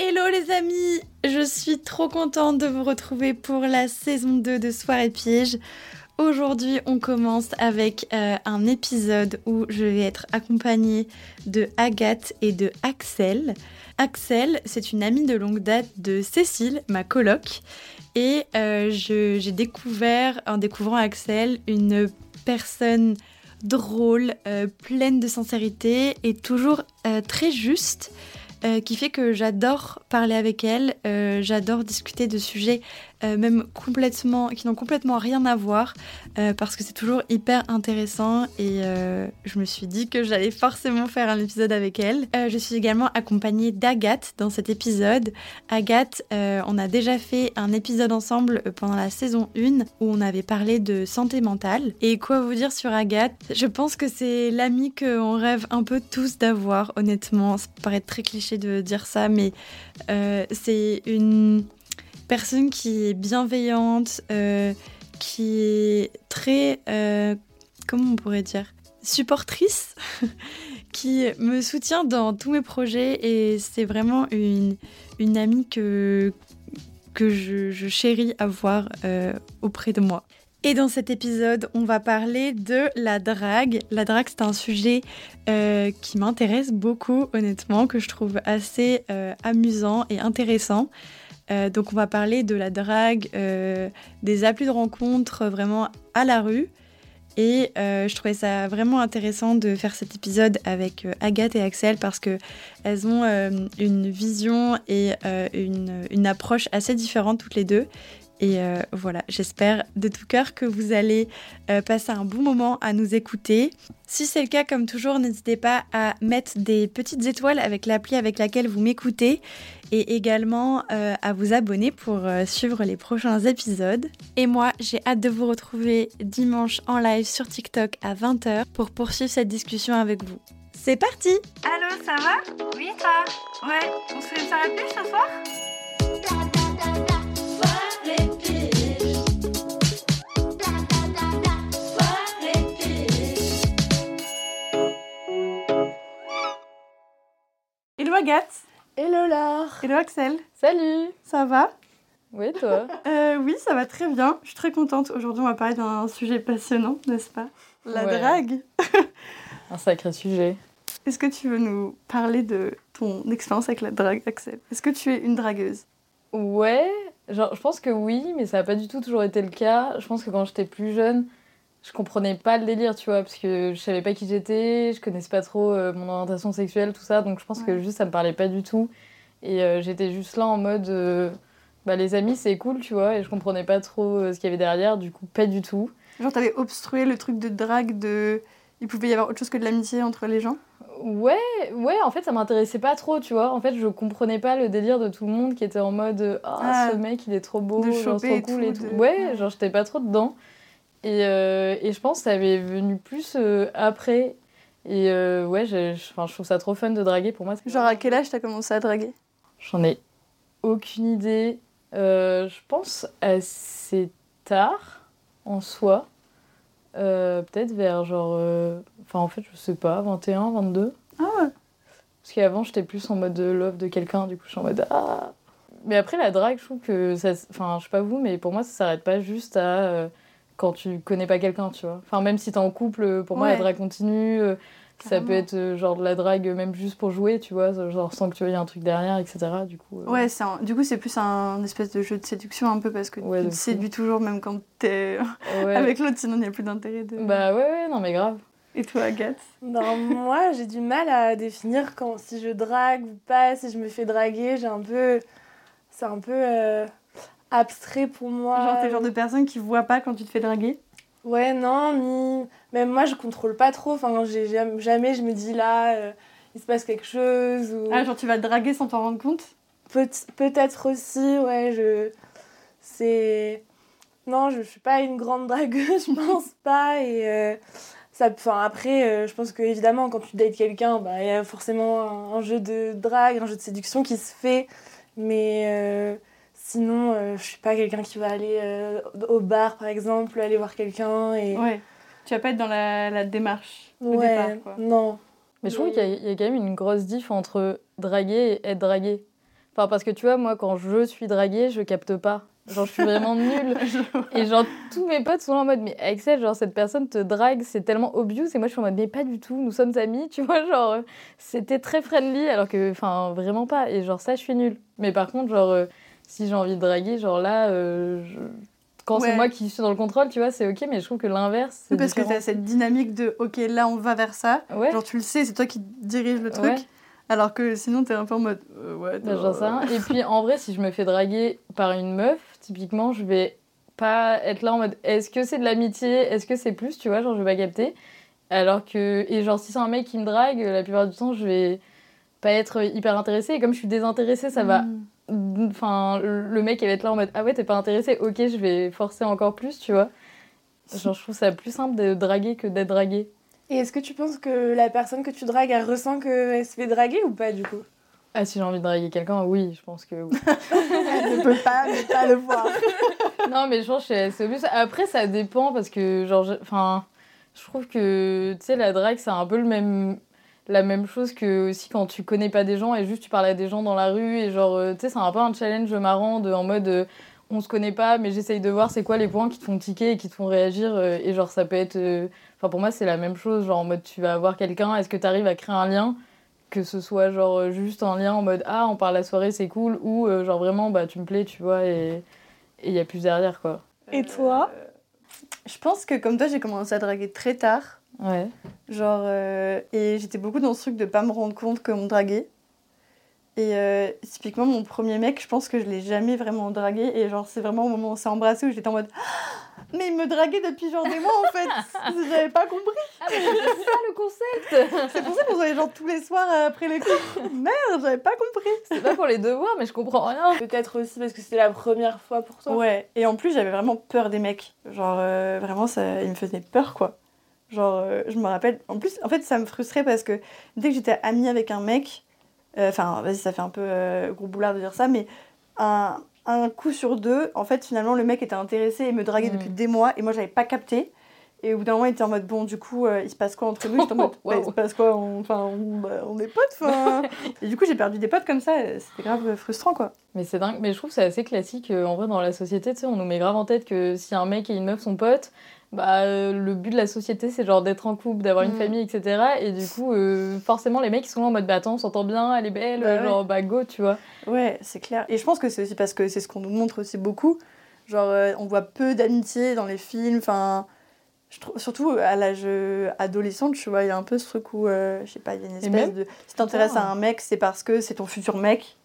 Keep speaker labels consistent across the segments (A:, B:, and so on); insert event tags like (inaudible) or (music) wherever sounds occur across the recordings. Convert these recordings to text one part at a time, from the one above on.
A: Hello les amis, je suis trop contente de vous retrouver pour la saison 2 de Soirée Piège. Aujourd'hui, on commence avec euh, un épisode où je vais être accompagnée de Agathe et de Axel. Axel, c'est une amie de longue date de Cécile, ma coloc, et euh, j'ai découvert, en découvrant Axel, une personne drôle, euh, pleine de sincérité et toujours très juste. Euh, qui fait que j'adore parler avec elle, euh, j'adore discuter de sujets euh, même complètement, qui n'ont complètement rien à voir, parce que c'est toujours hyper intéressant et je me suis dit que j'allais forcément faire un épisode avec elle. je suis également accompagnée d'Agathe dans cet épisode. Agathe, on a déjà fait un épisode ensemble pendant la saison 1 où on avait parlé de santé mentale. Et quoi vous dire sur Agathe? Je pense que c'est l'amie qu'on rêve un peu tous d'avoir, honnêtement. Ça paraît très cliché de dire ça, mais c'est une personne qui est bienveillante, euh, qui est très, euh, comment on pourrait dire, supportrice, (laughs) qui me soutient dans tous mes projets et c'est vraiment une, amie que, que je, chéris avoir euh, auprès de moi. Et dans cet épisode, on va parler de la drague. La drague, c'est un sujet qui m'intéresse beaucoup, honnêtement, que je trouve assez amusant et intéressant. Euh, donc on va parler de la drague, euh, des applis de rencontre vraiment à la rue. Et euh, je trouvais ça vraiment intéressant de faire cet épisode avec Agathe et Axel parce qu'elles ont une vision et une, une, approche assez différentes toutes les deux. Et euh, voilà, j'espère de tout cœur que vous allez euh, passer un bon moment à nous écouter. Si c'est le cas, comme toujours, n'hésitez pas à mettre des petites étoiles avec l'appli avec laquelle vous m'écoutez et également euh, à vous abonner pour suivre les prochains épisodes. Et moi, j'ai hâte de vous retrouver dimanche en live sur TikTok à 20h pour poursuivre cette discussion avec vous. C'est parti
B: Allô, ça va? Oui, toi Ouais, on se fait une soirée plus ce soir?
A: Hello Agathe.
C: Hello Laure.
A: Hello Axel.
C: Salut.
A: Ça va?
C: Oui, toi? (laughs)
A: Euh, Oui, ça va très bien. Je suis très contente. Aujourd'hui, on va parler d'un sujet passionnant, n'est-ce pas? La drague. (laughs)
C: Un sacré sujet.
A: Est-ce que tu veux nous parler de ton expérience avec la drague, Axel? Est-ce que tu es une dragueuse?
C: Ouais, genre, je pense que oui, mais ça n'a pas du tout toujours été le cas. Je pense que quand j'étais plus jeune, je comprenais pas le délire, tu vois, parce que je savais pas qui j'étais, je connaissais pas trop euh, mon orientation sexuelle, tout ça, donc je pense que juste ça me parlait pas du tout. Et euh, j'étais juste là en mode, euh, bah les amis c'est cool, tu vois, et je comprenais pas trop ce qu'il y avait derrière, du coup pas du tout.
A: Genre t'avais obstrué le truc de drague, de. Il pouvait y avoir autre chose que de l'amitié entre les gens?
C: Ouais, ouais, en fait ça m'intéressait pas trop, tu vois. En fait je comprenais pas le délire de tout le monde qui était en mode, ah, ce mec il est trop beau, genre trop cool et tout. Ouais, genre j'étais pas trop dedans. Et, euh, et, je pense que ça avait venu plus euh, après. Et euh, ouais, je, je, trouve ça trop fun de draguer pour moi.
A: Genre à quel âge t'as commencé à draguer?
C: J'en ai aucune idée. je pense assez tard en soi. Peut-être vers genre. Enfin, en fait, je sais pas, 21, 22.
A: Ah ouais
C: Parce qu'avant, j'étais plus en mode love de quelqu'un, du coup, je suis en mode Ah Mais après, la drague, je trouve que ça. Enfin, je sais pas vous, mais pour moi, ça s'arrête pas juste à quand tu connais pas quelqu'un, tu vois. Enfin, même si t'es en couple, pour moi, la drague continue. Euh, Ça peut être euh, genre de la drague même juste pour jouer, tu vois, genre sans que tu aies un truc derrière, etc. Du coup. euh,
A: Ouais, un- du coup, c'est plus un espèce de jeu de séduction un peu parce que
C: Ouais,
A: tu te séduis toujours, même quand t'es
C: ouais. (laughs)
A: avec l'autre, sinon il n'y a plus d'intérêt de.
C: Bah ouais, ouais, non mais grave.
A: Et toi, Agathe?
D: Ben, moi, j'ai du mal à définir quand si je drague ou pas, si je me fais draguer. J'ai un peu. C'est un peu euh, abstrait pour moi.
A: Genre, t'es le genre de personne qui voit pas quand tu te fais draguer
D: Ouais, non, ni. Même moi, je contrôle pas trop. Enfin, j'ai jamais, jamais je me dis là, euh, il se passe quelque chose. Ou...
A: Ah, genre, tu vas te draguer sans t'en rendre compte
D: Peut- Peut-être aussi, ouais, je. C'est. Non, je, je suis pas une grande dragueuse, (laughs) je pense pas. Et. euh, ça, enfin, après, euh, je pense que évidemment, quand tu dates quelqu'un, bah, il y a forcément un, un jeu de drague, un jeu de séduction qui se fait. Mais euh, sinon, euh, je suis pas quelqu'un qui va aller euh, au bar, par exemple, aller voir quelqu'un. Et...
A: Ouais. Tu vas pas être dans la, la démarche au
D: Ouais,
A: départ, quoi.
D: non.
C: Mais je trouve qu'il y, a- il y a quand même une grosse diff entre draguer et être dragué. Enfin, parce que tu vois, moi, quand je suis draguée, je capte pas. Genre, je suis vraiment (laughs) nulle. Et genre, tous mes potes sont là en mode, mais Axel, genre, cette personne te drague, c'est tellement obvious. Et moi, je suis en mode, mais pas du tout, nous sommes amis, tu vois, genre, euh, c'était très friendly, alors que, enfin, vraiment pas. Et genre, ça, je suis nulle. Mais par contre, genre, euh, si j'ai envie de draguer, genre là, euh, je- quand
A: Ouais.
C: c'est moi qui suis dans le contrôle, tu vois, c'est ok, mais je trouve que l'inverse,
A: Parce que
C: différent.
A: t'as cette dynamique de ok, là on va vers ça.
C: Ouais.
A: Genre, tu le sais, c'est toi qui dirige le truc.
C: Ouais.
A: Alors que sinon, t'es un peu en mode euh, ouais.
C: Bah, j'en sais rien. Et (laughs) puis en vrai, si je me fais draguer par une meuf, typiquement, je vais pas être là en mode est-ce que c'est de l'amitié, est-ce que c'est plus, tu vois, genre je vais pas capter. Alors que, et genre si c'est un mec qui me drague, la plupart du temps, je vais pas être hyper intéressée. Et comme je suis désintéressée, ça va. Enfin, le mec, il va être là en mode ah ouais, t'es pas intéressée, ok, je vais forcer encore plus, tu vois. Genre, je trouve ça plus simple de draguer que d'être dragué.
D: Et est-ce que tu penses que la personne que tu dragues, elle ressent qu'elle se fait draguer ou pas, du coup?
C: Ah, si j'ai envie de draguer quelqu'un, oui, je pense que oui. (laughs)
A: Elle ne peut pas ne pas le voir. (laughs)
C: non, mais je pense que assez obligée. Après, ça dépend parce que, genre, je- enfin, je trouve que, tu sais, la drague, c'est un peu le même, la même chose que aussi quand tu connais pas des gens et juste tu parles à des gens dans la rue et genre, euh, tu sais, c'est un peu un challenge marrant de, en mode, euh, on se connaît pas, mais j'essaye de voir c'est quoi les points qui te font tiquer et qui te font réagir. euh, et genre, ça peut être, enfin, pour moi, c'est la même chose. Genre, en mode, tu vas voir quelqu'un, est-ce que tu arrives à créer un lien que ce soit genre juste un lien en mode ah on parle la soirée c'est cool ou genre vraiment bah tu me plais tu vois et il y a plus derrière quoi
D: Et toi?
A: Euh, Je pense que comme toi, j'ai commencé à draguer très tard.
C: Ouais
A: Genre, euh, et j'étais beaucoup dans ce truc de pas me rendre compte qu'on me draguait. Et euh, typiquement, mon premier mec, je pense que je l'ai jamais vraiment dragué. Et genre, c'est vraiment au moment où on s'est embrassé où j'étais en mode Ah Mais il me draguait depuis genre des mois en fait (laughs) J'avais pas compris
C: Ah, mais c'est ça le concept (laughs)
A: C'est pour ça qu'on se voyait genre tous les soirs euh, après les cours. Merde, j'avais pas compris
C: C'est pas pour les devoirs, mais je comprends rien.
D: Peut-être aussi parce que c'était la première fois pour toi.
A: Ouais, et en plus, j'avais vraiment peur des mecs. Genre, euh, vraiment, ça, ils me faisaient peur quoi. Genre, euh, je me rappelle. En plus, en fait, ça me frustrait parce que dès que j'étais amie avec un mec, euh, enfin, vas-y, ça fait un peu euh, gros boulard de dire ça, mais un, un coup sur deux, en fait, finalement, le mec était intéressé et me draguait depuis des mois et moi, j'avais pas capté. Et au bout d'un moment, il était en mode bon, du coup, euh, il se passe quoi entre nous? J'étais en mode (laughs) bah, il se passe quoi? Enfin, on, bah, on est potes, enfin. (laughs) et du coup, j'ai perdu des potes comme ça, c'était grave frustrant quoi.
C: Mais c'est dingue, mais je trouve que c'est assez classique en vrai dans la société, tu sais, on nous met grave en tête que si un mec et une meuf sont potes, bah euh, le but de la société c'est genre d'être en couple, d'avoir une
A: Mm.
C: famille, etc. Et du coup, euh, forcément, les mecs ils sont là en mode bah attends, on s'entend bien, elle est belle,
A: Bah ouais.
C: genre bah go, tu vois.
A: Ouais, c'est clair. Et je pense que c'est aussi parce que c'est ce qu'on nous montre aussi beaucoup. Genre, euh, on voit peu d'amitié dans les films. Enfin, surtout à l'âge euh, adolescent, tu vois, il y a un peu ce truc où, euh, je sais pas, il y a une espèce
C: même-
A: de. Si t'intéresses à un mec, c'est parce que c'est ton futur mec.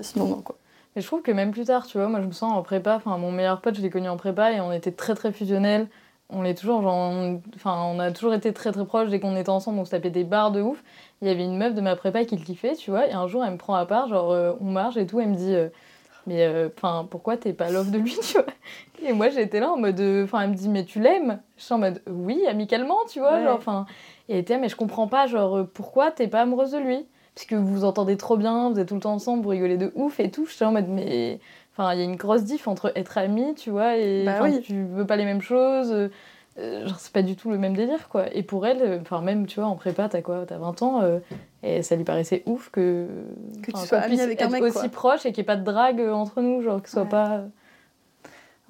A: Sinon, non, quoi.
C: Mais je trouve que même plus tard, tu vois, moi je me sens en prépa, enfin mon meilleur pote, je l'ai connu en prépa et on était très très fusionnels. On est toujours, genre, enfin, on a toujours été très très proches dès qu'on était ensemble, on se tapait des barres de ouf. Il y avait une meuf de ma prépa qui le kiffait, tu vois, et un jour elle me prend à part, genre euh, on marche et tout, elle me dit, euh, mais euh, enfin pourquoi t'es pas love de lui, (laughs) tu vois? Et moi j'étais là en mode, enfin elle me dit, mais tu l'aimes? Je suis en mode, oui, amicalement, tu vois,
A: Ouais.
C: genre, enfin. Et elle était, mais je comprends pas, genre, pourquoi t'es pas amoureuse de lui? Parce que vous vous entendez trop bien, vous êtes tout le temps ensemble, vous rigolez de ouf et tout. J'étais en mode, mais. Enfin, il y a une grosse diff entre être ami, tu vois, et
A: Bah oui.
C: tu veux pas les mêmes choses. euh, euh, genre, c'est pas du tout le même délire, quoi. Et pour elle, euh, enfin, même, tu vois, en prépa, t'as quoi T'as 20 ans, euh, et ça lui paraissait ouf que.
A: Que tu sois amie avec un mec,
C: aussi
A: quoi.
C: proche et qu'il n'y ait pas de drague entre nous, genre, que ce soit
A: Ouais.
C: pas.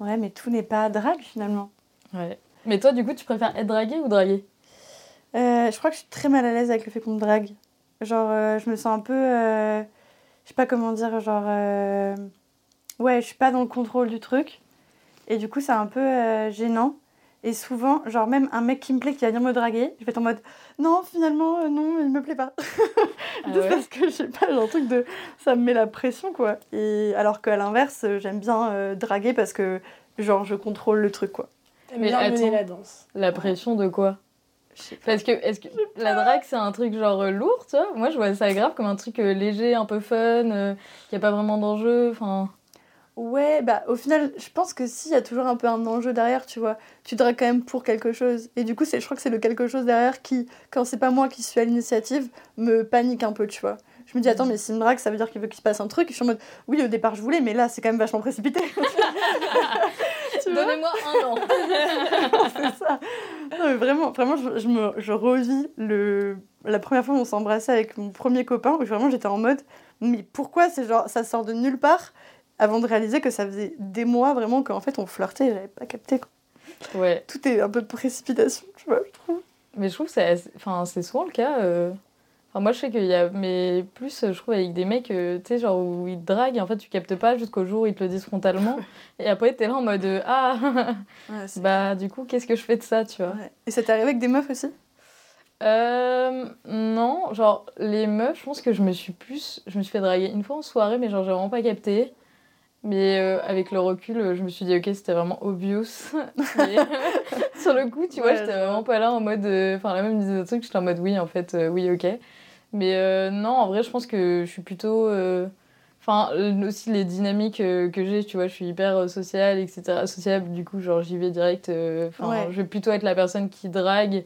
A: Ouais, mais tout n'est pas drague finalement.
C: Ouais. Mais toi, du coup, tu préfères être dragué ou dragué
A: Euh, je crois que je suis très mal à l'aise avec le fait qu'on me drague. Genre, euh, je me sens un peu. euh, je sais pas comment dire, genre. euh, ouais, je suis pas dans le contrôle du truc. Et du coup, c'est un peu euh, gênant. Et souvent, genre, même un mec qui me plaît qui va venir me draguer, je vais être en mode non, finalement, euh, non, il me plaît pas. (laughs)
C: Ah
A: Juste
C: ouais
A: parce que je sais pas, genre, truc de. Ça me met la pression, quoi. Et alors qu'à l'inverse, j'aime bien euh, draguer parce que, genre, je contrôle le truc, quoi.
C: Mais
D: bien mener
C: attends.
D: la danse.
C: La pression de quoi? Parce que, est-ce que la drague, c'est un truc genre euh, lourd, tu vois? Moi, je vois ça grave comme un truc euh, léger, un peu fun, euh, qui a pas vraiment d'enjeu, enfin...
A: Ouais, bah au final, je pense que si, il y a toujours un peu un enjeu derrière, tu vois. Tu dragues quand même pour quelque chose. Et du coup, je crois que c'est le quelque chose derrière qui, quand c'est pas moi qui suis à l'initiative, me panique un peu, tu vois. Je me dis, attends, mais s'il me drague, ça veut dire qu'il veut qu'il se passe un truc. Et je suis en mode, oui, au départ, je voulais, mais là, c'est quand même vachement précipité. (laughs) Tu
C: Donnez-moi un an (laughs)
A: c'est ça. Non, mais vraiment, vraiment je, je me, je revis le, la première fois où on s'embrassait avec mon premier copain, où vraiment j'étais en mode, mais pourquoi c'est genre, ça sort de nulle part avant de réaliser que ça faisait des mois vraiment qu'en fait on flirtait et j'avais pas capté. quoi.
C: Ouais,
A: Tout est un peu de précipitation, tu vois, je trouve.
C: mais je trouve que c'est enfin, c'est souvent le cas. euh. Enfin, moi, je sais qu'il y a... Mais plus, je trouve, avec des mecs, euh, tu sais, genre, où ils te draguent, et en fait, tu captes pas jusqu'au jour où ils te le disent frontalement. (laughs) et après, t'es là en mode, euh, ah, (laughs) bah, du coup, qu'est-ce que je fais de ça, tu vois?
A: Ouais. Et ça t'est arrivé avec des meufs aussi?
C: Euh, non, genre les meufs, je pense que je me suis plus. Je me suis fait draguer une fois en soirée, mais genre j'ai vraiment pas capté. Mais euh, avec le recul, euh, je me suis dit, ok, c'était vraiment obvious. (laughs) Mais, sur le coup, tu vois,
A: Ouais,
C: j'étais vraiment pas là en mode. euh, Enfin, la même me disait des trucs, j'étais en mode, oui, en fait, euh, oui, ok. Mais euh, non, en vrai, je pense que je suis plutôt. euh, Enfin, euh, aussi les dynamiques euh, que j'ai, tu vois, je suis hyper sociale, etc. Sociable, du coup, genre j'y vais direct. Enfin,
A: Ouais.
C: je vais plutôt être la personne qui drague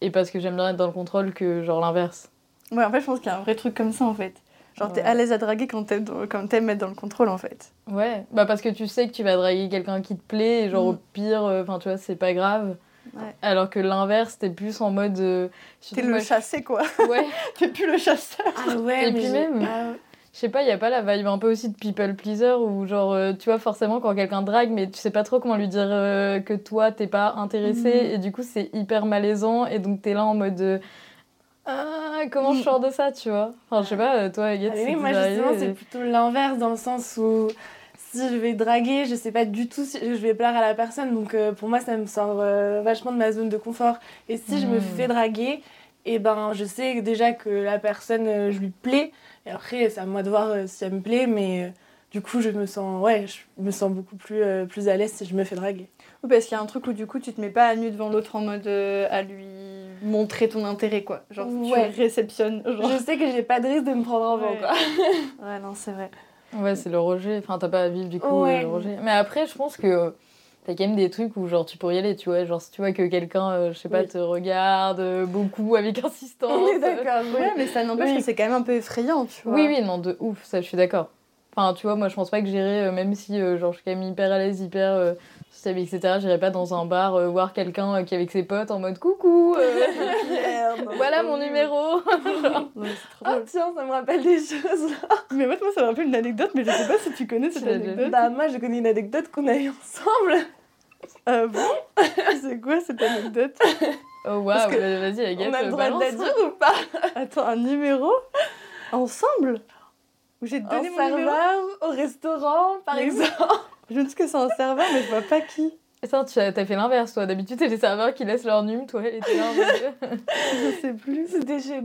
C: et parce que j'aime bien être dans le contrôle que genre l'inverse.
A: Ouais, en fait, je pense qu'il y a un vrai truc comme ça en fait. Genre, t'es
C: Ouais.
A: à l'aise à draguer quand t'aimes, quand t'aimes être dans le contrôle en fait.
C: Ouais, bah parce que tu sais que tu vas draguer quelqu'un qui te plaît et genre
A: Mm.
C: au pire, enfin tu vois, c'est pas grave.
A: Ouais.
C: Alors que l'inverse, t'es plus en mode. euh,
A: T'es le chassé quoi. (laughs)
C: Ouais, (laughs)
A: T'es plus le chasseur.
D: Ah ouais,
C: Et
D: mais
C: puis même-
D: Ah ouais.
C: je sais pas, y a pas la vibe un peu aussi de people pleaser où genre, euh, tu vois, forcément quand quelqu'un drague, mais tu sais pas trop comment lui dire euh, que toi t'es pas intéressé
A: Mhm.
C: et du coup c'est hyper malaisant et donc t'es là en mode. euh, ah, comment je
A: Mhm.
C: sors de ça, tu vois? Enfin, je sais pas, toi, Agathe,
D: Ah,
C: c'est
D: oui, moi justement, c'est plutôt l'inverse dans le sens où si je vais draguer, je sais pas du tout si je vais plaire à la personne. Donc euh, pour moi, ça me sort euh, vachement de ma zone de confort. Et si je me
C: Mm.
D: fais draguer, et ben je sais déjà que la personne, euh, je lui plais. Et après, c'est à moi de voir si elle me plaît. Mais du coup, je me sens, ouais, je me sens beaucoup plus, euh, plus à l'aise si je me fais draguer.
A: Oui, parce qu'il y a un truc où du coup tu te mets pas à nu devant l'autre en mode euh, à lui montrer ton intérêt quoi. Genre
D: Ouais.
A: tu réceptionnes. Genre.
D: Je sais que j'ai pas de risque de me prendre en vent,
A: Ouais.
D: quoi.
A: Ouais, non, c'est vrai.
C: Ouais, c'est le rejet. Enfin, t'as pas à vivre du coup
D: Ouais.
C: euh, le rejet. Mais après, je pense que euh, t'as quand même des trucs où genre tu pourrais y aller, tu vois. Genre si tu vois que quelqu'un, euh, je sais pas,
D: Oui.
C: te regarde euh, beaucoup avec (laughs) insistance.
D: On est d'accord. oui.
A: Ouais, mais ça n'empêche
D: Oui.
A: que c'est quand même un peu effrayant, tu vois.
C: Oui, oui, non, de ouf, ça je suis d'accord. Enfin, tu vois, moi je pense pas que j'irais, euh, même si euh, genre je suis quand même hyper à l'aise, hyper sociable, etc., j'irais pas dans un bar euh, voir quelqu'un euh, qui est avec ses potes en mode coucou, euh, (laughs) voilà mon numéro. (laughs)
A: C'est trop (laughs)
D: Ah tiens, ça me rappelle des choses.
A: Mais moi, moi, ça me rappelle une anecdote, mais je sais pas si tu connais cette anecdote.
D: Bah moi, je connais une anecdote qu'on a eue ensemble.
A: Ah bon? C'est quoi cette anecdote?
C: Oh waouh, bah, vas-y, Agathe,
D: On a le droit de la dire ou pas?
A: Attends, un numéro? Ensemble? Où j'ai donné mon numéro?
D: au restaurant, par
A: Mais
D: exemple.
A: Je me dis que c'est un serveur, mais je vois pas qui.
C: Attends, tu as, t'as fait l'inverse, toi. D'habitude, c'est les serveurs qui laissent leur num, toi, et t'es là en mode... (laughs)
A: Je sais plus.
D: C'était chez...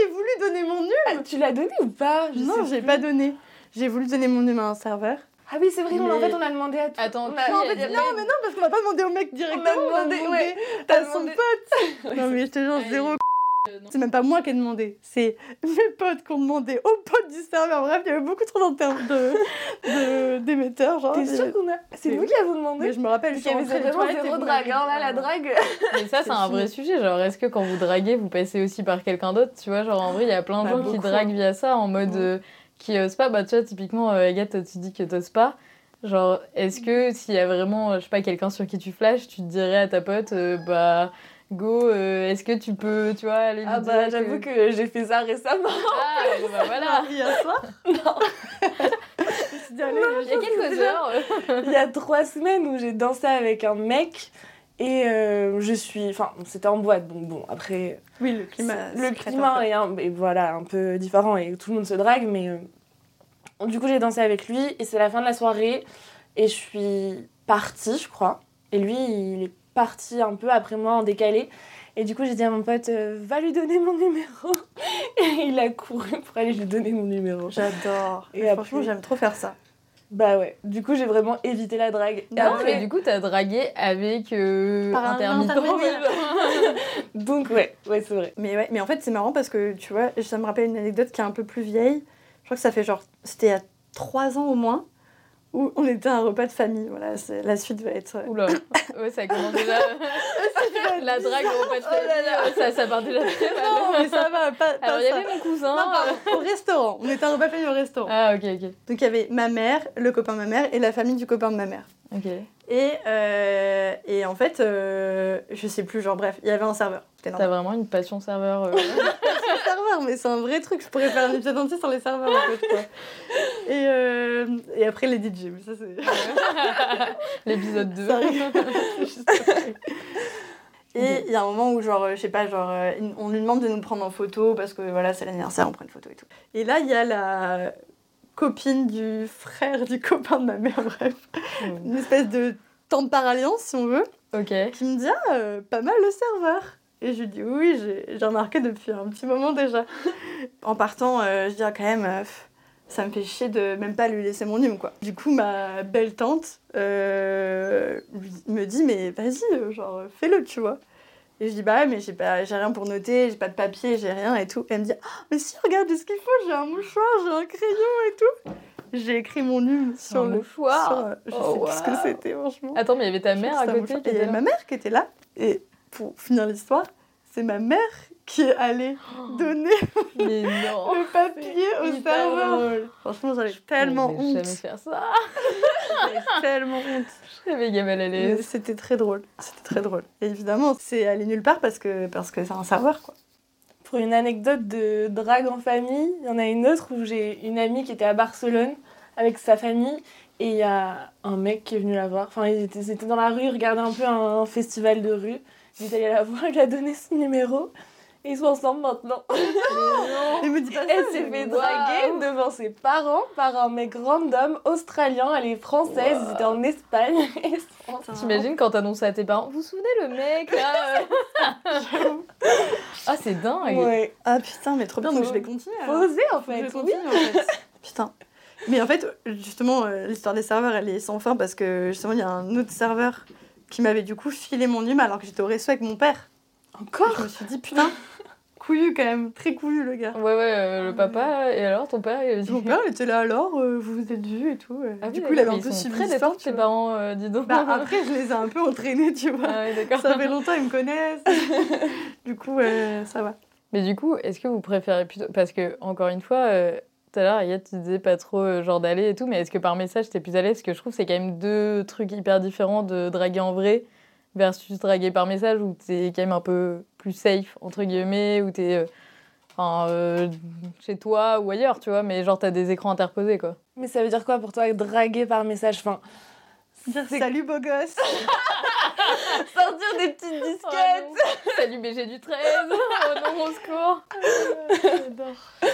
A: J'ai voulu donner mon numéro.
D: Ah, tu l'as donné ou pas? Je
A: Non, j'ai pas donné. J'ai voulu donner mon numéro à un serveur.
D: Ah oui, c'est vrai, on- en
A: Mais-
D: fait, on a demandé à tout.
C: Attends,
D: on a... Non, en fait,
A: Non, mais non, parce qu'on va pas demandé au mec directement.
D: On a demandé, ouais.
A: à
D: T'as
A: son
D: demandé-
A: pote. (laughs) Non, mais je te jure, zéro. C'est même pas moi qui ai demandé, c'est mes potes qui ont demandé aux potes du serveur. Bref, il y avait beaucoup trop de de- d'émetteurs. genre.
D: T'es sûr qu'on a... C'est vous qui avez
A: Mais
D: demandé
A: je me rappelle, je suis
D: qu'il y avait
A: rentrée des
D: zéro drague, hein, là, la drague.
C: Mais ça, c'est un vrai sujet. Genre, est-ce que quand vous draguez, vous passez aussi par quelqu'un d'autre Tu vois, genre, en vrai, il y a plein de
A: Bah,
C: gens qui draguent via ça, en mode...
A: Ouais.
C: euh, qui osent pas. Bah, tu vois, typiquement, euh, Agathe, tu dis que t'oses pas. Genre, est-ce que s'il y a vraiment, euh, je sais pas, quelqu'un sur qui tu flashes, tu te dirais à ta pote, euh, bah... Go, euh, est-ce que tu peux, tu vois, aller lui
D: Ah
C: dire
D: bah, j'avoue que j'ai fait ça récemment.
C: Ah, bon, bah (laughs) voilà
A: Hier soir Non. (laughs)
C: Il y a quelques heures euh, (laughs)
D: Il y a trois semaines où j'ai dansé avec un mec Et euh, je suis. Enfin, c'était en boîte, donc bon, après.
A: Oui, le climat.
D: le climat est un, et voilà, un peu différent et tout le monde se drague, mais. euh, du coup, j'ai dansé avec lui et c'est la fin de la soirée et je suis partie, je crois. Et lui, il est parti un peu après moi en décalé. Et du coup, j'ai dit à mon pote, euh, va lui donner mon numéro. (laughs) Et il a couru pour aller lui donner mon numéro.
A: J'adore.
D: Et
A: franchement, j'aime trop faire ça.
D: Bah ouais, du coup, j'ai vraiment évité la drague. Et
C: Ah,
D: après-
C: mais du coup, t'as dragué avec euh,
A: Par un
C: intermittent.
A: intermédiaire. (laughs)
D: Donc ouais, ouais, c'est vrai.
A: Mais ouais, mais en fait, c'est marrant parce que tu vois, ça me rappelle une anecdote qui est un peu plus vieille. Je crois que ça fait genre, c'était a trois ans au moins, où on était à un repas de famille. Voilà, la suite va être.
C: Oula, (laughs) ouais, ça commence déjà. la drague au repas de
A: Oh là là.
C: famille, ça, ça part déjà très mal.
A: Non, mais ça va, pas, pas
C: Alors, il y avait mon cousin.
A: Non, pardon, au restaurant. On était à un repas de famille au restaurant.
C: Ah, ok, ok.
A: Donc il y avait ma mère, le copain de ma mère et la famille du copain de ma mère.
C: Ok.
A: Et, euh, et en fait, euh, je sais plus, genre bref, il y avait un serveur.
C: T'as vraiment une passion serveur. euh. (laughs)
A: un serveur, mais c'est un vrai truc. Je pourrais faire un épisode entier sur les serveurs en fait. Quoi. Et, euh, et après les DJ, mais ça c'est. (laughs)
C: L'épisode 2.
A: Ça arrive. Juste après. (laughs) Et il y a un moment où, genre, je sais pas, genre, on lui demande de nous prendre en photo parce que voilà, c'est l'anniversaire, on prend une photo et tout. Et là, il y a la copine du frère du (laughs) copain de ma mère, bref, une espèce de tante par alliance, si on veut,
C: ok.
A: qui me dit Ah, euh, pas mal le serveur. Et je lui dis Oui, j'ai remarqué depuis un petit moment déjà. en partant, euh, je dis Ah, quand même. euh, ça me fait chier de même pas lui laisser mon hume, quoi. Du coup, ma belle tante euh, me dit, mais vas-y, genre, fais-le, tu vois. Et je dis, bah ouais, mais j'ai pas- j'ai rien pour noter, j'ai pas de papier, j'ai rien et tout. Et elle me dit, Ah, mais si, regarde ce qu'il faut, j'ai un mouchoir, j'ai un crayon et tout. J'ai écrit mon hume sur
C: un
A: le
C: mouchoir.
A: sur, euh, je
C: Oh,
A: sais plus ce que c'était, franchement.
C: Attends, mais il y avait ta mère à côté
A: Et il y avait ma mère qui était là. Et pour finir l'histoire, c'est ma mère qui est allée (gasps) donner
C: Mais non. (laughs)
A: le papier au serveur. Franchement, (laughs) j'avais tellement honte.
C: jamais faire ça.
A: J'avais tellement honte.
C: Je serais méga mal à
A: Mais
C: l'aise.
A: C'était très drôle. C'était très drôle. Et évidemment, c'est allé nulle part parce que parce que c'est un serveur quoi.
D: Pour une anecdote de drague en famille, il y en a une autre où j'ai une amie qui était à Barcelone avec sa famille et il y a un mec qui est venu la voir. Enfin, ils étaient, ils étaient dans la rue, ils regardaient un peu un, festival de rue. Il est allé la voir, il lui a donné son numéro ils sont ensemble maintenant. (laughs)
A: Pas ça.
D: Elle s'est
A: mais
D: fait draguer devant ses parents par un mec random australien. Elle est française, ils étaient en Espagne. (laughs) ils.
C: T'imagines quand t'annonces à tes parents, vous vous souvenez le mec là (laughs) euh Ah, c'est dingue.
D: Ouais.
A: Ah putain, mais trop bien. Donc je vais continuer.
D: Faut oser en fait.
A: Je continue en fait. Putain. Mais en fait, justement, euh, l'histoire des serveurs, elle est sans fin parce que justement, il y a un autre serveur qui m'avait du coup filé mon hume alors que j'étais au resto avec mon père.
D: Encore
A: Je me suis dit, (laughs) putain, couillu quand même, très couillu le gars.
C: Ouais, ouais, euh, le papa, et alors ton père, il a dit.
A: Mon père il était là alors, euh, vous vous êtes vus et tout. euh.
C: Ah
A: du
C: oui,
A: coup, il avait un peu suivi
C: très
A: l'histoire.
C: détentes,
A: tu
C: tes
A: vois.
C: parents, euh, dis donc.
A: Bah, après, je les ai un peu entraînés, tu vois.
C: Ah oui, d'accord.
A: Ça fait longtemps, ils me connaissent. (laughs) du coup, euh, ça va.
C: Mais du coup, est-ce que vous préférez plutôt. Parce que, encore une fois, euh, tout à l'heure, Ayat, tu disais pas trop euh, genre d'aller et tout, mais est-ce que par message, t'es plus à l'aise? Parce que je trouve que c'est quand même deux trucs hyper différents de draguer en vrai versus draguer par message où t'es quand même un peu plus safe, entre guillemets, où t'es. euh, Enfin, euh, chez toi ou ailleurs, tu vois, mais genre t'as des écrans interposés, quoi.
D: Mais ça veut dire quoi pour toi draguer par message? Enfin,
A: Dire salut beau gosse. (laughs)
D: Sortir des petites
C: Oh
D: disquettes.
C: Salut BG du 13 Oh non, au secours (laughs)
A: J'adore.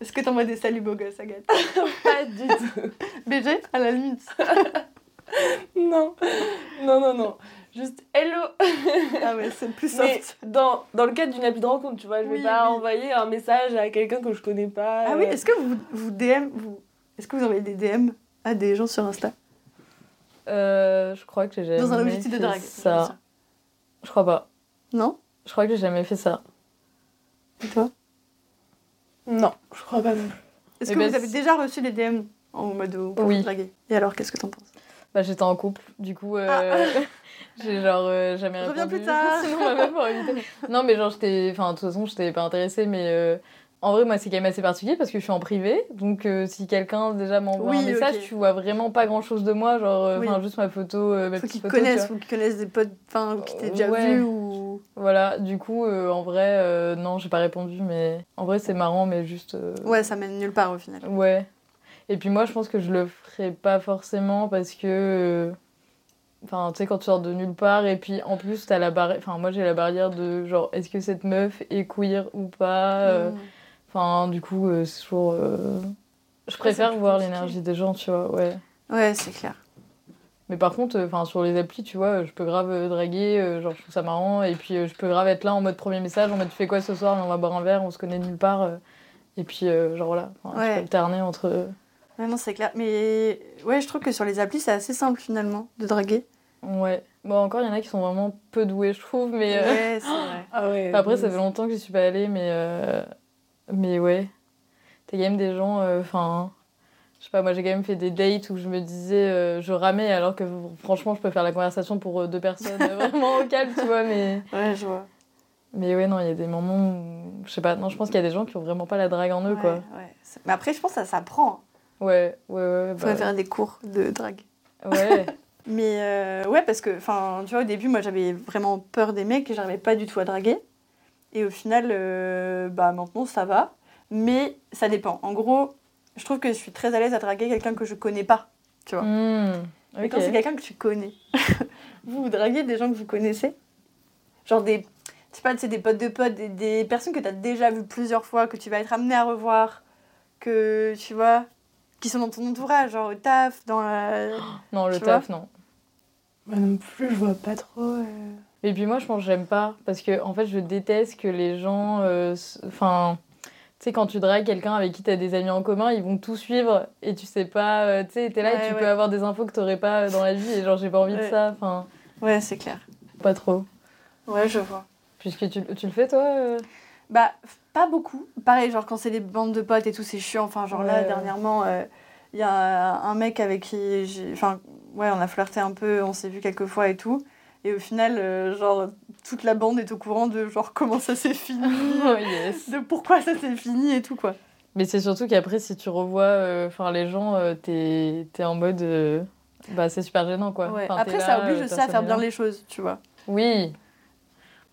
A: Est-ce que t'envoies des saluts beau gosse, Agathe? (laughs)
D: Pas du tout.
A: BG À la limite.
D: Non. Non, non, non. Juste hello.
A: Ah ouais, c'est le plus soft.
D: dans, dans le cadre d'une appli de rencontre, tu vois, je vais
A: Oui,
D: pas
A: oui.
D: envoyer un message à quelqu'un que je connais pas.
A: Ah oui,
D: euh,
A: est-ce que vous, vous DM, vous... est-ce que vous envoyez des DM à des gens sur Insta?
C: Euh, je crois que j'ai jamais
A: Dans un objectif de
C: fait
A: drague.
C: Ça. Je crois pas.
A: Non?
C: Je crois que j'ai jamais fait ça.
A: Et toi?
D: Non, je crois pas non plus.
A: Est-ce
C: Eh
A: que
C: ben,
A: vous avez déjà reçu des DM en mode où pour
C: Oui.
A: draguer? Et alors, qu'est-ce que t'en penses?
C: Bah, j'étais en couple, du coup, euh, (laughs) j'ai genre euh, jamais
A: Ah. Reviens
C: répondu.
A: plus tard. (laughs)
C: Sinon, on même pas. Non, mais genre, j'étais. Enfin, de toute façon, j'étais pas intéressée, mais. euh, En vrai, moi, c'est quand même assez particulier parce que je suis en privé. Donc, euh, si quelqu'un déjà m'envoie
A: Oui,
C: un message, tu vois vraiment pas grand chose de moi. Genre,
A: Oui.
C: enfin, juste ma photo, ma
A: Faut qu'ils connaissent, faut qu'ils connaissent des potes, enfin, qui t'aient déjà
C: Ouais.
A: vu ou.
C: Voilà, du coup, en vrai, non, j'ai pas répondu, mais en vrai, c'est marrant, mais juste.
A: Ouais, ça mène nulle part au final.
C: Ouais. Et puis moi, je pense que je le ferai pas forcément parce que. euh, Enfin, tu sais, quand tu sors de nulle part, et puis en plus, t'as la barrière. Enfin, moi, j'ai la barrière de genre, est-ce que cette meuf est queer ou pas euh,
A: Mm.
C: Enfin, du coup, euh, c'est toujours. Je préfère voir l'énergie des gens, tu vois, ouais.
A: Ouais, c'est clair.
C: Mais par contre, euh, sur les applis, tu vois, je peux grave euh, draguer, euh, genre je trouve ça marrant, et puis je peux grave être là en mode premier message, en mode tu fais quoi ce soir, on va boire un verre, on se connaît nulle part, et puis genre voilà,
A: Ouais.
C: peux alterner entre.
A: Ouais, non, c'est clair. Mais ouais, je trouve que sur les applis, c'est assez simple finalement de draguer.
C: Ouais. Bon, encore, il y en a qui sont vraiment peu doués, je trouve, mais. euh,
A: Ouais, (laughs) c'est vrai.
D: Ah ouais.
C: Enfin, Après, ça fait longtemps que j'y suis pas allée, mais. euh, Mais ouais. T'as quand même des gens. euh, Enfin. je sais pas, moi j'ai quand même fait des dates où je me disais. euh, je ramais alors que franchement, je peux faire la conversation pour euh, deux personnes (laughs) vraiment au calme, tu vois, mais.
A: Ouais, je vois.
C: Mais ouais, non, il y a des moments où. Je sais pas, non, je pense qu'il y a des gens qui ont vraiment pas la drague en eux,
A: Ouais,
C: quoi.
A: ouais. Mais après, je pense que ça s'apprend.
C: Ouais, ouais, ouais. Bah,
A: faire des cours de drague.
C: ouais. (laughs)
A: Mais euh, ouais, parce que, enfin, tu vois, au début, moi, j'avais vraiment peur des mecs et j'arrivais pas du tout à draguer. Et au final, euh, bah maintenant, ça va. Mais ça dépend. En gros, je trouve que je suis très à l'aise à draguer quelqu'un que je connais pas. Tu vois. Mais
C: ok.
A: quand c'est quelqu'un que tu connais, (laughs) vous, vous draguez des gens que vous connaissez? Genre des, je sais pas, c'est des potes de potes, des, des personnes que tu as déjà vues plusieurs fois, que tu vas être amené à revoir, que tu vois, qui sont dans ton entourage, genre au taf, dans la.
C: Non, le
A: tu
C: taf, non.
D: Moi non plus, je vois pas trop. euh.
C: Et puis moi, je pense que j'aime pas. Parce que, en fait, je déteste que les gens. euh, Enfin. tu sais, quand tu dragues quelqu'un avec qui tu as des amis en commun, ils vont tout suivre et tu sais pas. euh, tu sais, t'es là et tu
A: ouais.
C: peux avoir des infos que t'aurais pas dans la vie et genre, j'ai pas envie de ça. Enfin,
A: Ouais, c'est clair.
C: pas trop.
A: Ouais, je vois.
C: Puisque tu, tu le fais, toi euh?
A: Bah, pas beaucoup. Pareil, genre quand c'est des bandes de potes et tout, c'est chiant. Enfin, genre là,
C: Ouais.
A: dernièrement, il y a un mec avec qui j'ai. Enfin, ouais, on a flirté un peu, on s'est vu quelques fois et tout. Et au final, euh, genre, toute la bande est au courant de genre (laughs) comment ça s'est fini, (laughs)
C: Oh, yes.
A: de pourquoi ça s'est fini et tout, quoi.
C: Mais c'est surtout qu'après, si tu revois euh, les gens, euh, t'es es en mode. euh, Bah, c'est super gênant, quoi.
A: Ouais. Après,
C: là,
A: ça oblige
C: euh,
A: aussi à faire bien les choses, tu vois.
C: Oui.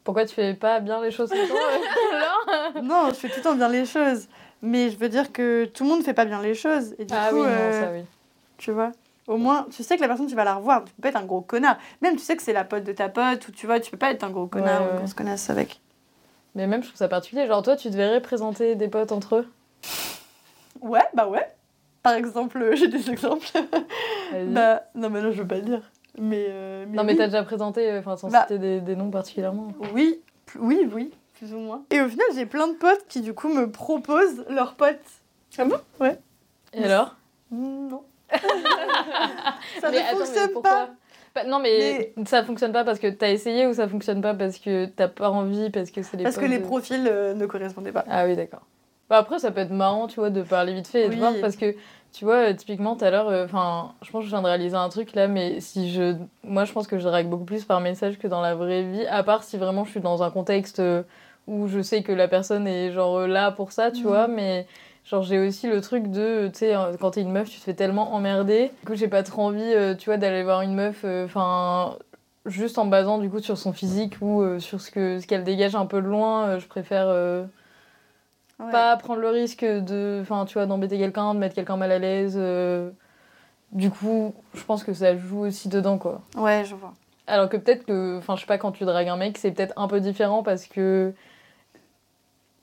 C: Pourquoi tu fais pas bien les choses tout le temps, euh, (laughs) (laughs)
A: non, je fais tout le temps bien les choses. Mais je veux dire que tout le monde fait pas bien les choses. Et du
C: Ah
A: coup,
C: oui, non,
A: euh,
C: ça oui.
A: tu vois. Au moins, tu sais que la personne, tu vas la revoir. Tu peux pas être un gros connard. Même tu sais que c'est la pote de ta pote, ou tu vois, tu peux pas être un gros connard
C: Ouais,
A: ou grosse connasse avec.
C: Mais même, je trouve ça particulier. Genre, toi, tu te verrais présenter des potes entre eux?
A: Ouais, bah ouais. Par exemple, j'ai des exemples. Bah, non, mais non, je veux pas le dire. Mais, euh,
C: non, mais
A: oui.
C: t'as déjà présenté, euh, enfin, sans
A: Bah.
C: citer des, des noms particulièrement.
A: Oui, oui, oui, plus ou moins. Et au final, j'ai plein de potes qui, du coup, me proposent leurs potes.
D: Ah bon?
A: Ouais.
C: Et alors?
A: Non. (laughs) ça
C: Mais
A: ne
C: attends, mais
A: fonctionne pas.
C: Bah, non, mais, ça fonctionne pas parce que t'as essayé ou ça fonctionne pas parce que t'as pas envie, parce que c'est les
A: Parce que les
C: de-
A: profils euh, ne correspondaient pas.
C: Ah oui, d'accord. Bah après, ça peut être marrant, tu vois, de parler vite fait et de
A: Oui.
C: voir parce que, tu vois, euh, typiquement, tout à l'heure, euh, enfin, je pense que je viens de réaliser un truc là, mais si je. Moi, je pense que je drague beaucoup plus par message que dans la vraie vie, à part si vraiment je suis dans un contexte euh, où je sais que la personne est genre là pour ça, tu
A: Mhm.
C: vois, mais. Genre, j'ai aussi le truc de, tu sais, euh, quand t'es une meuf, tu te fais tellement emmerder. Du coup, j'ai pas trop envie, euh, tu vois, d'aller voir une meuf, euh, enfin, juste en basant, du coup, sur son physique ou euh, sur ce que ce qu'elle dégage un peu de loin. je préfère.
A: Ouais.
C: pas prendre le risque de enfin tu vois d'embêter quelqu'un de mettre quelqu'un mal à l'aise euh, du coup je pense que ça joue aussi dedans quoi
A: Ouais, je vois.
C: alors que peut-être que enfin je sais pas quand tu dragues un mec c'est peut-être un peu différent parce que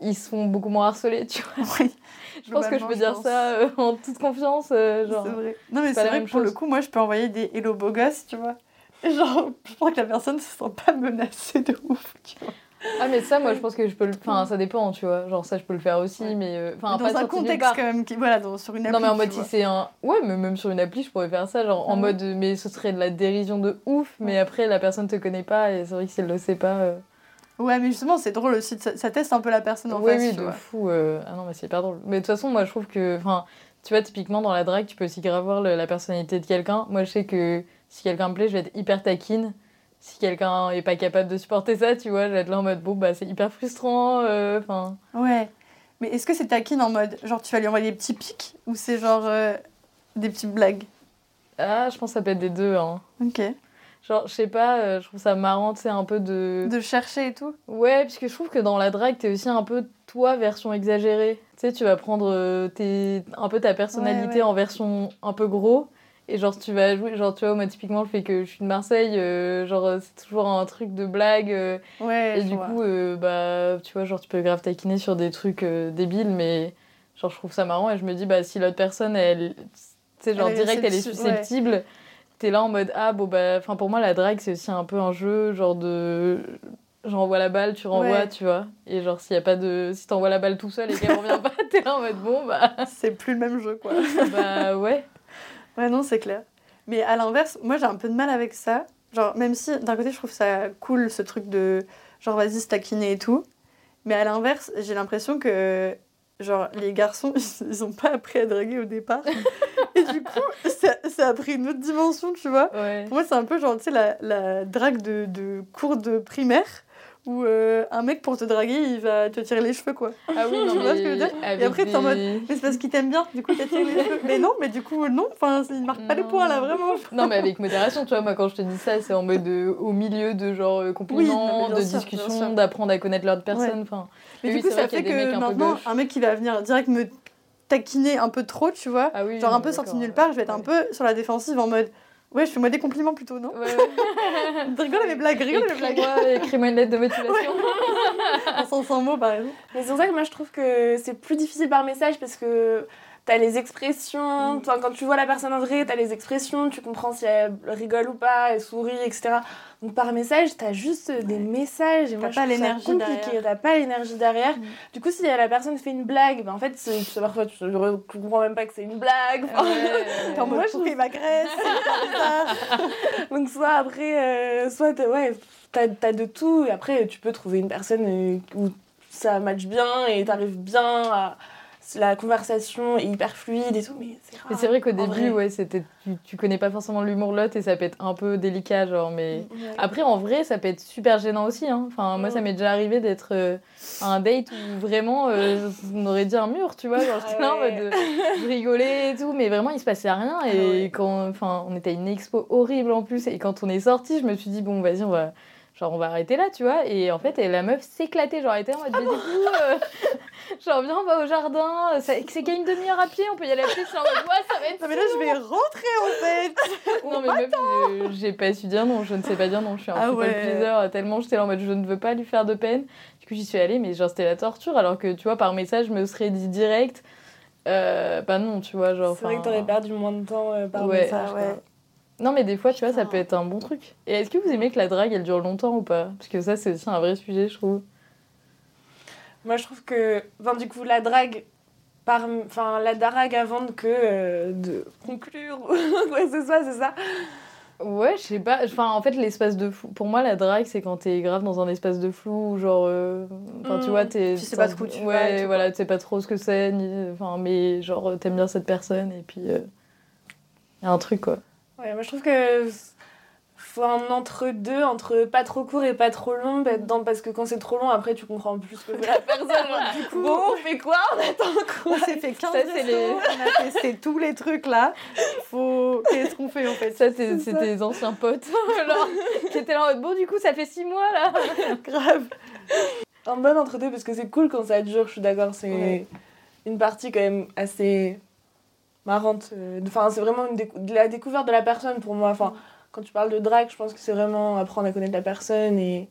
C: ils se font beaucoup moins harceler tu vois
A: Oui. (laughs)
C: je pense que je peux dire
A: pense.
C: ça euh, en toute confiance euh, genre
A: C'est vrai. Non, mais
C: c'est
A: vrai que pour le coup, moi, je peux envoyer des hello beau gosse, tu vois. Et genre, (laughs) je crois que la personne se sent pas menacée de ouf, tu vois.
C: Ah mais ça moi je pense que je peux le enfin ça dépend tu vois genre ça je peux le faire aussi
A: Ouais.
C: mais euh, enfin pas
A: dans un contexte quand même, qui, voilà, dans, sur une appli.
C: Non, mais en mode, si c'est un. Ouais, mais même sur une appli, je pourrais faire ça, genre en
A: Ah ouais.
C: mode. Mais ce serait de la dérision de ouf, mais après, la personne te connaît pas, et c'est vrai que si elle le sait pas. euh,
A: Ouais, mais justement, c'est drôle aussi, ça, ça teste un peu la personne en
C: oui,
A: face,
C: oui, de
A: vois.
C: fou. euh, Ah non, mais c'est hyper drôle. Mais de toute façon, moi, je trouve que. Enfin, tu vois, typiquement, dans la drague, tu peux aussi grave voir le- la personnalité de quelqu'un. Moi, je sais que si quelqu'un me plaît, je vais être hyper taquine. Si quelqu'un est pas capable de supporter ça, tu vois, je vais être là en mode, bon, bah, c'est hyper frustrant. euh, Enfin.
A: Ouais. Mais est-ce que c'est taquine en mode, genre, tu vas lui envoyer des petits pics ou c'est genre euh, des petites blagues?
C: Ah, je pense que ça peut être des deux, hein.
A: Ok.
C: Genre, je sais pas, euh, je trouve ça marrant, tu sais, un peu de.
A: De chercher et tout?
C: Ouais, parce que je trouve que dans la drague, t'es aussi un peu toi, version exagérée. Tu sais, tu vas prendre tes... un peu ta personnalité
A: Ouais, ouais.
C: en version un peu gros. Et genre, tu vas jouer, genre, tu vois, moi, typiquement, le fait que je suis de Marseille, euh, genre, euh, c'est toujours un truc de blague. euh,
A: Ouais,
C: et du
A: vois.
C: coup, euh, bah, tu vois, genre, tu peux grave taquiner sur des trucs débiles, mais genre, je trouve ça marrant et je me dis, bah, si l'autre personne, elle, tu sais, genre,
A: Elle
C: direct, elle est
A: susceptible, ouais.
C: t'es là en mode, ah, bon, bah, enfin, pour moi, la drague, c'est aussi un peu un jeu, genre de. J'envoie la balle, tu renvoies,
A: Ouais.
C: tu vois. Et genre, s'il y a pas de. Si t'envoies la balle tout seul et qu'elle revient pas, (laughs) t'es là en mode, bon, bah.
A: C'est plus le même jeu, quoi. (laughs)
C: bah, ouais.
A: Ouais, non, c'est clair. Mais à l'inverse, moi j'ai un peu de mal avec ça. Genre, même si d'un côté je trouve ça cool ce truc de genre vas-y se taquiner et tout. Mais à l'inverse, j'ai l'impression que genre les garçons (laughs) ils, ont pas appris à draguer au départ. (laughs) et du coup, ça, ça a pris une autre dimension, tu vois.
C: Ouais.
A: Pour moi, c'est un peu genre, tu sais, la, la drague de, de cours de primaire où euh, un mec pour te draguer il va te tirer les cheveux, quoi.
C: Ah oui, (laughs) non,
A: Tu vois ce que je veux
C: mais.
A: dire
C: avec
A: après, t'es en mode- Mais c'est parce qu'il t'aime bien, du coup, il t'a tiré les cheveux. Mais non, mais du coup, non, enfin, il marque pas les points là, vraiment.
C: Non, mais avec modération, tu vois, moi quand je te dis ça, c'est en mode euh, au milieu de genre euh, compliments,
A: mais
C: de
A: sûr,
C: discussions, d'apprendre à connaître l'autre personne. Enfin,
A: Mais
C: Oui,
A: du coup, ça fait que
C: un
A: maintenant, un mec qui va venir direct me taquiner un peu trop, tu vois,
C: ah oui,
A: genre un peu sorti nulle part, je vais être un peu sur la défensive en mode Ouais, je fais-moi des compliments plutôt, non
C: Ouais, ouais. (laughs)
A: Rigole à mes blagues, rigole à mes blagues.
C: Écris-moi écris-moi une lettre de motivation. (laughs)
A: En 500 mots, par exemple.
D: Mais c'est pour ça que moi je trouve que c'est plus difficile par message parce que t'as les expressions,
A: Mm.
D: quand tu vois la personne en vrai, t'as les expressions, tu comprends si elle rigole ou pas, elle sourit, etc. Donc par message, t'as juste des messages et moi
A: T'as
D: je
A: pas
D: trouve ça
A: l'énergie
D: compliqué,
A: derrière.
D: t'as pas l'énergie derrière.
A: Mm.
D: Du coup, si la personne fait une blague, ben en fait, c'est- parfois tu, tu comprends même pas que c'est une blague. Enfin, (laughs) Moi, je
A: il m'agresse? (laughs) (laughs)
D: Donc soit après, euh, soit ouais, t'as as de tout et après tu peux trouver une personne euh, où ça match bien et t'arrives bien à la conversation est hyper fluide et tout, mais c'est rare.
C: Mais c'est vrai qu'au début,
D: vrai.
C: ouais, c'était tu, tu connais pas forcément l'humour l'autre et ça peut être un peu délicat, genre, mais.
D: Ouais.
C: Après, en vrai, ça peut être super gênant aussi. Hein. Enfin, moi, ça m'est déjà arrivé d'être euh, à un date où vraiment euh, on aurait dit un mur, tu vois. Genre, j'étais là en mode. je rigolais et tout, mais vraiment, il se passait rien. Et
D: Ah
C: quand. Enfin, on était à une expo horrible en plus. Et quand on est sorti, je me suis dit, bon, vas-y, on va. Genre, on va arrêter là, tu vois. Et en fait, et la meuf s'éclatait. Genre, elle était en mode, mais du coup, euh, (laughs) genre, viens, on va au jardin. C'est qu'à une demi-heure à pied, on peut y aller à pied. Suis en mode, ouais, ça va être.
A: Non, mais là, je vais rentrer en fait. (laughs)
C: Non, mais meuf, j'ai pas su dire non, je ne sais pas dire non, je suis un
A: Ah ouais.
C: pleaser, tellement j'étais là en mode je ne veux pas lui faire de peine. Du coup, j'y suis allée, mais genre c'était la torture, alors que tu vois, par message, je me serais dit direct, euh, bah non, tu vois, genre.
D: C'est vrai que t'aurais perdu moins de temps euh, par
C: Ouais.
D: message.
A: Ah ouais.
C: Non, mais des fois, tu vois, ça peut être un bon truc. Et est-ce que vous aimez que la drague elle dure longtemps ou pas? Parce que ça, c'est aussi un vrai sujet, je trouve.
D: Moi je trouve que, enfin, du coup, la drague, par, enfin, la drague avant que euh, de conclure (laughs) ou quoi que ce soit, c'est ça.
C: Ouais, je sais pas. Enfin, en fait, l'espace de flou. Pour moi, la drague, c'est quand t'es grave dans un espace de flou, genre. euh, Enfin, tu
D: Mm.
C: vois, t'es.
A: Tu sais pas trop où tu
C: Ouais, voilà, tu sais pas trop ce que c'est, ni. Enfin, mais genre, t'aimes bien cette personne, et puis. Il y a un truc, quoi.
D: Ouais, moi je trouve que faut un entre-deux, entre pas trop court et pas trop long, bah, parce que quand c'est trop long, après tu comprends plus que la personne. (laughs)
A: Du coup,
D: bon, on fait quoi? On attend quoi?
A: on s'est fait 15
C: Ça, les-
A: on a testé tous les trucs là. Faut... Qu'est-ce qu'on fait en fait?
C: Ça, c'est
A: C'est
C: tes anciens potes, (laughs) alors, qui étaient là en mode, bon, du coup, ça fait six mois, là. (laughs)
A: grave.
D: Un bon entre-deux parce que c'est cool quand ça dure, je suis d'accord. C'est
A: Ouais.
D: une partie quand même assez marrante. euh, Enfin, c'est vraiment la découverte de la personne pour moi. Enfin, quand tu parles de drague, je pense que c'est vraiment apprendre à connaître la personne et.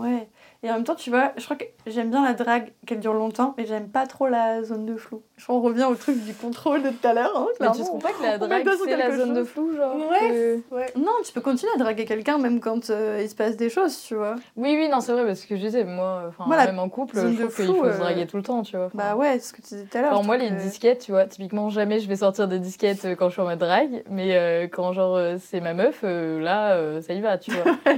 A: Ouais. Et en même temps, tu vois, je crois que j'aime bien la drague qu'elle dure longtemps, mais j'aime pas trop la zone de flou. Je crois qu'on revient au truc du contrôle de tout à l'heure. Hein,
C: Mais tu trouves pas que la drague, c'est la zone de flou, genre
D: Ouais.
C: que-
D: Ouais.
A: Non, tu peux continuer à draguer quelqu'un même quand euh, il se passe des choses, tu vois.
C: Oui, oui, non, c'est vrai, parce que je disais, moi, même en couple, je trouve qu'il faut se
A: euh,
C: draguer tout le temps, tu vois.
A: Bah ouais, c'est ce que tu disais tout à l'heure.
C: Moi, les
A: que-
C: disquettes, tu vois, typiquement, jamais je vais sortir des disquettes euh, quand je suis en mode drague, mais euh, quand, genre, euh, c'est ma meuf, euh, là, euh, ça y va, tu vois. (laughs)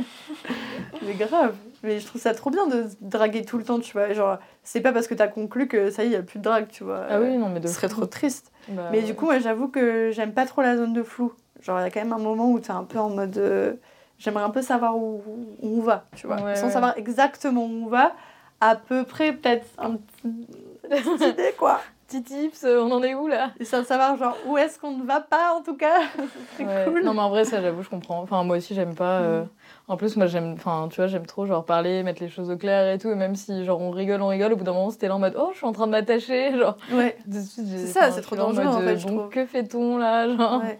A: Mais grave. Mais je trouve ça trop bien de draguer tout le temps, tu vois. Genre, c'est pas parce que t'as conclu que ça y est, y a plus de drague, tu vois.
C: ah oui, non, mais de
A: Ce serait trop triste.
C: Bah,
A: Mais
C: ouais.
A: du coup, moi, j'avoue que j'aime pas trop la zone de flou. Genre, il y a quand même un moment où t'es un peu en mode. euh, J'aimerais un peu savoir où, où on va, tu vois.
C: Ouais,
A: Sans
C: ouais.
A: savoir exactement où on va, à peu près, peut-être, un (laughs) petite idée, quoi.
C: Petit tips, euh, on en est où, là?
A: Et sans savoir, genre, où est-ce qu'on ne va pas, en tout cas. (laughs) C'est cool.
C: Non, mais en vrai, ça, j'avoue, je comprends. Enfin, moi aussi, j'aime pas. euh, En plus, moi, j'aime, enfin, tu vois, j'aime trop, genre, parler, mettre les choses au clair et tout. Et même si, genre, on rigole, on rigole, au bout d'un moment, c'était là en mode, oh, je suis en train de m'attacher. (laughs) Genre,
A: Ouais. C'est ça, c'est trop
C: en
A: dangereux,
C: mode,
A: en fait, je trouve.
C: que fait-on là (laughs) Genre,
A: ouais.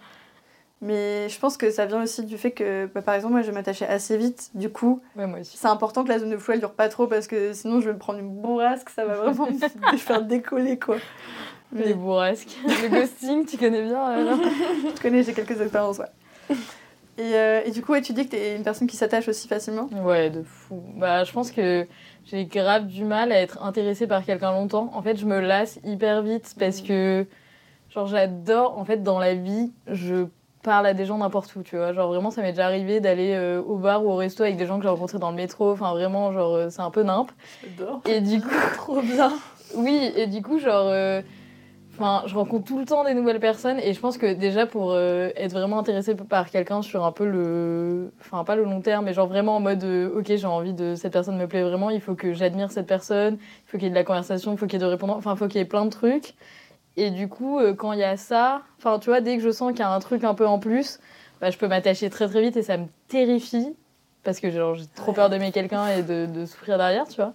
A: Mais je pense que ça vient aussi du fait que, bah, par exemple, moi, je m'attachais assez vite. Du coup,
C: Ouais, moi aussi.
A: c'est important que la zone de flou, elle dure pas trop parce que sinon, je vais me prendre une bourrasque, ça va vraiment me (laughs) faire décoller, quoi.
C: Les
A: Mais
C: bourrasques. Le ghosting, tu connais bien non
A: je connais, j'ai quelques expériences, ouais. Et, euh, et du coup, ouais, tu dis que t'es une personne qui s'attache aussi facilement
C: Ouais, de fou. Bah, je pense que j'ai grave du mal à être intéressée par quelqu'un longtemps. En fait, je me lasse hyper vite parce que, genre, j'adore, en fait, dans la vie, je parle à des gens n'importe où, tu vois. Genre, vraiment, ça m'est déjà arrivé d'aller euh, au bar ou au resto avec des gens que j'ai rencontrés dans le métro. Enfin, vraiment, genre, euh, c'est un peu nimp.
D: J'adore.
C: Et du (laughs) coup,
D: Trop bien.
C: oui, et du coup, genre. euh, Enfin, je rencontre tout le temps des nouvelles personnes et je pense que déjà pour euh, être vraiment intéressée par quelqu'un sur un peu le, enfin pas le long terme, mais genre vraiment en mode euh, ok j'ai envie de cette personne me plaît vraiment, il faut que j'admire cette personne, il faut qu'il y ait de la conversation, il faut qu'il y ait de répondants, enfin il faut qu'il y ait plein de trucs. Et du coup euh, quand il y a ça, enfin tu vois dès que je sens qu'il y a un truc un peu en plus, bah, je peux m'attacher très très vite et ça me terrifie parce que genre j'ai trop peur d'aimer quelqu'un et de, de souffrir derrière, tu vois.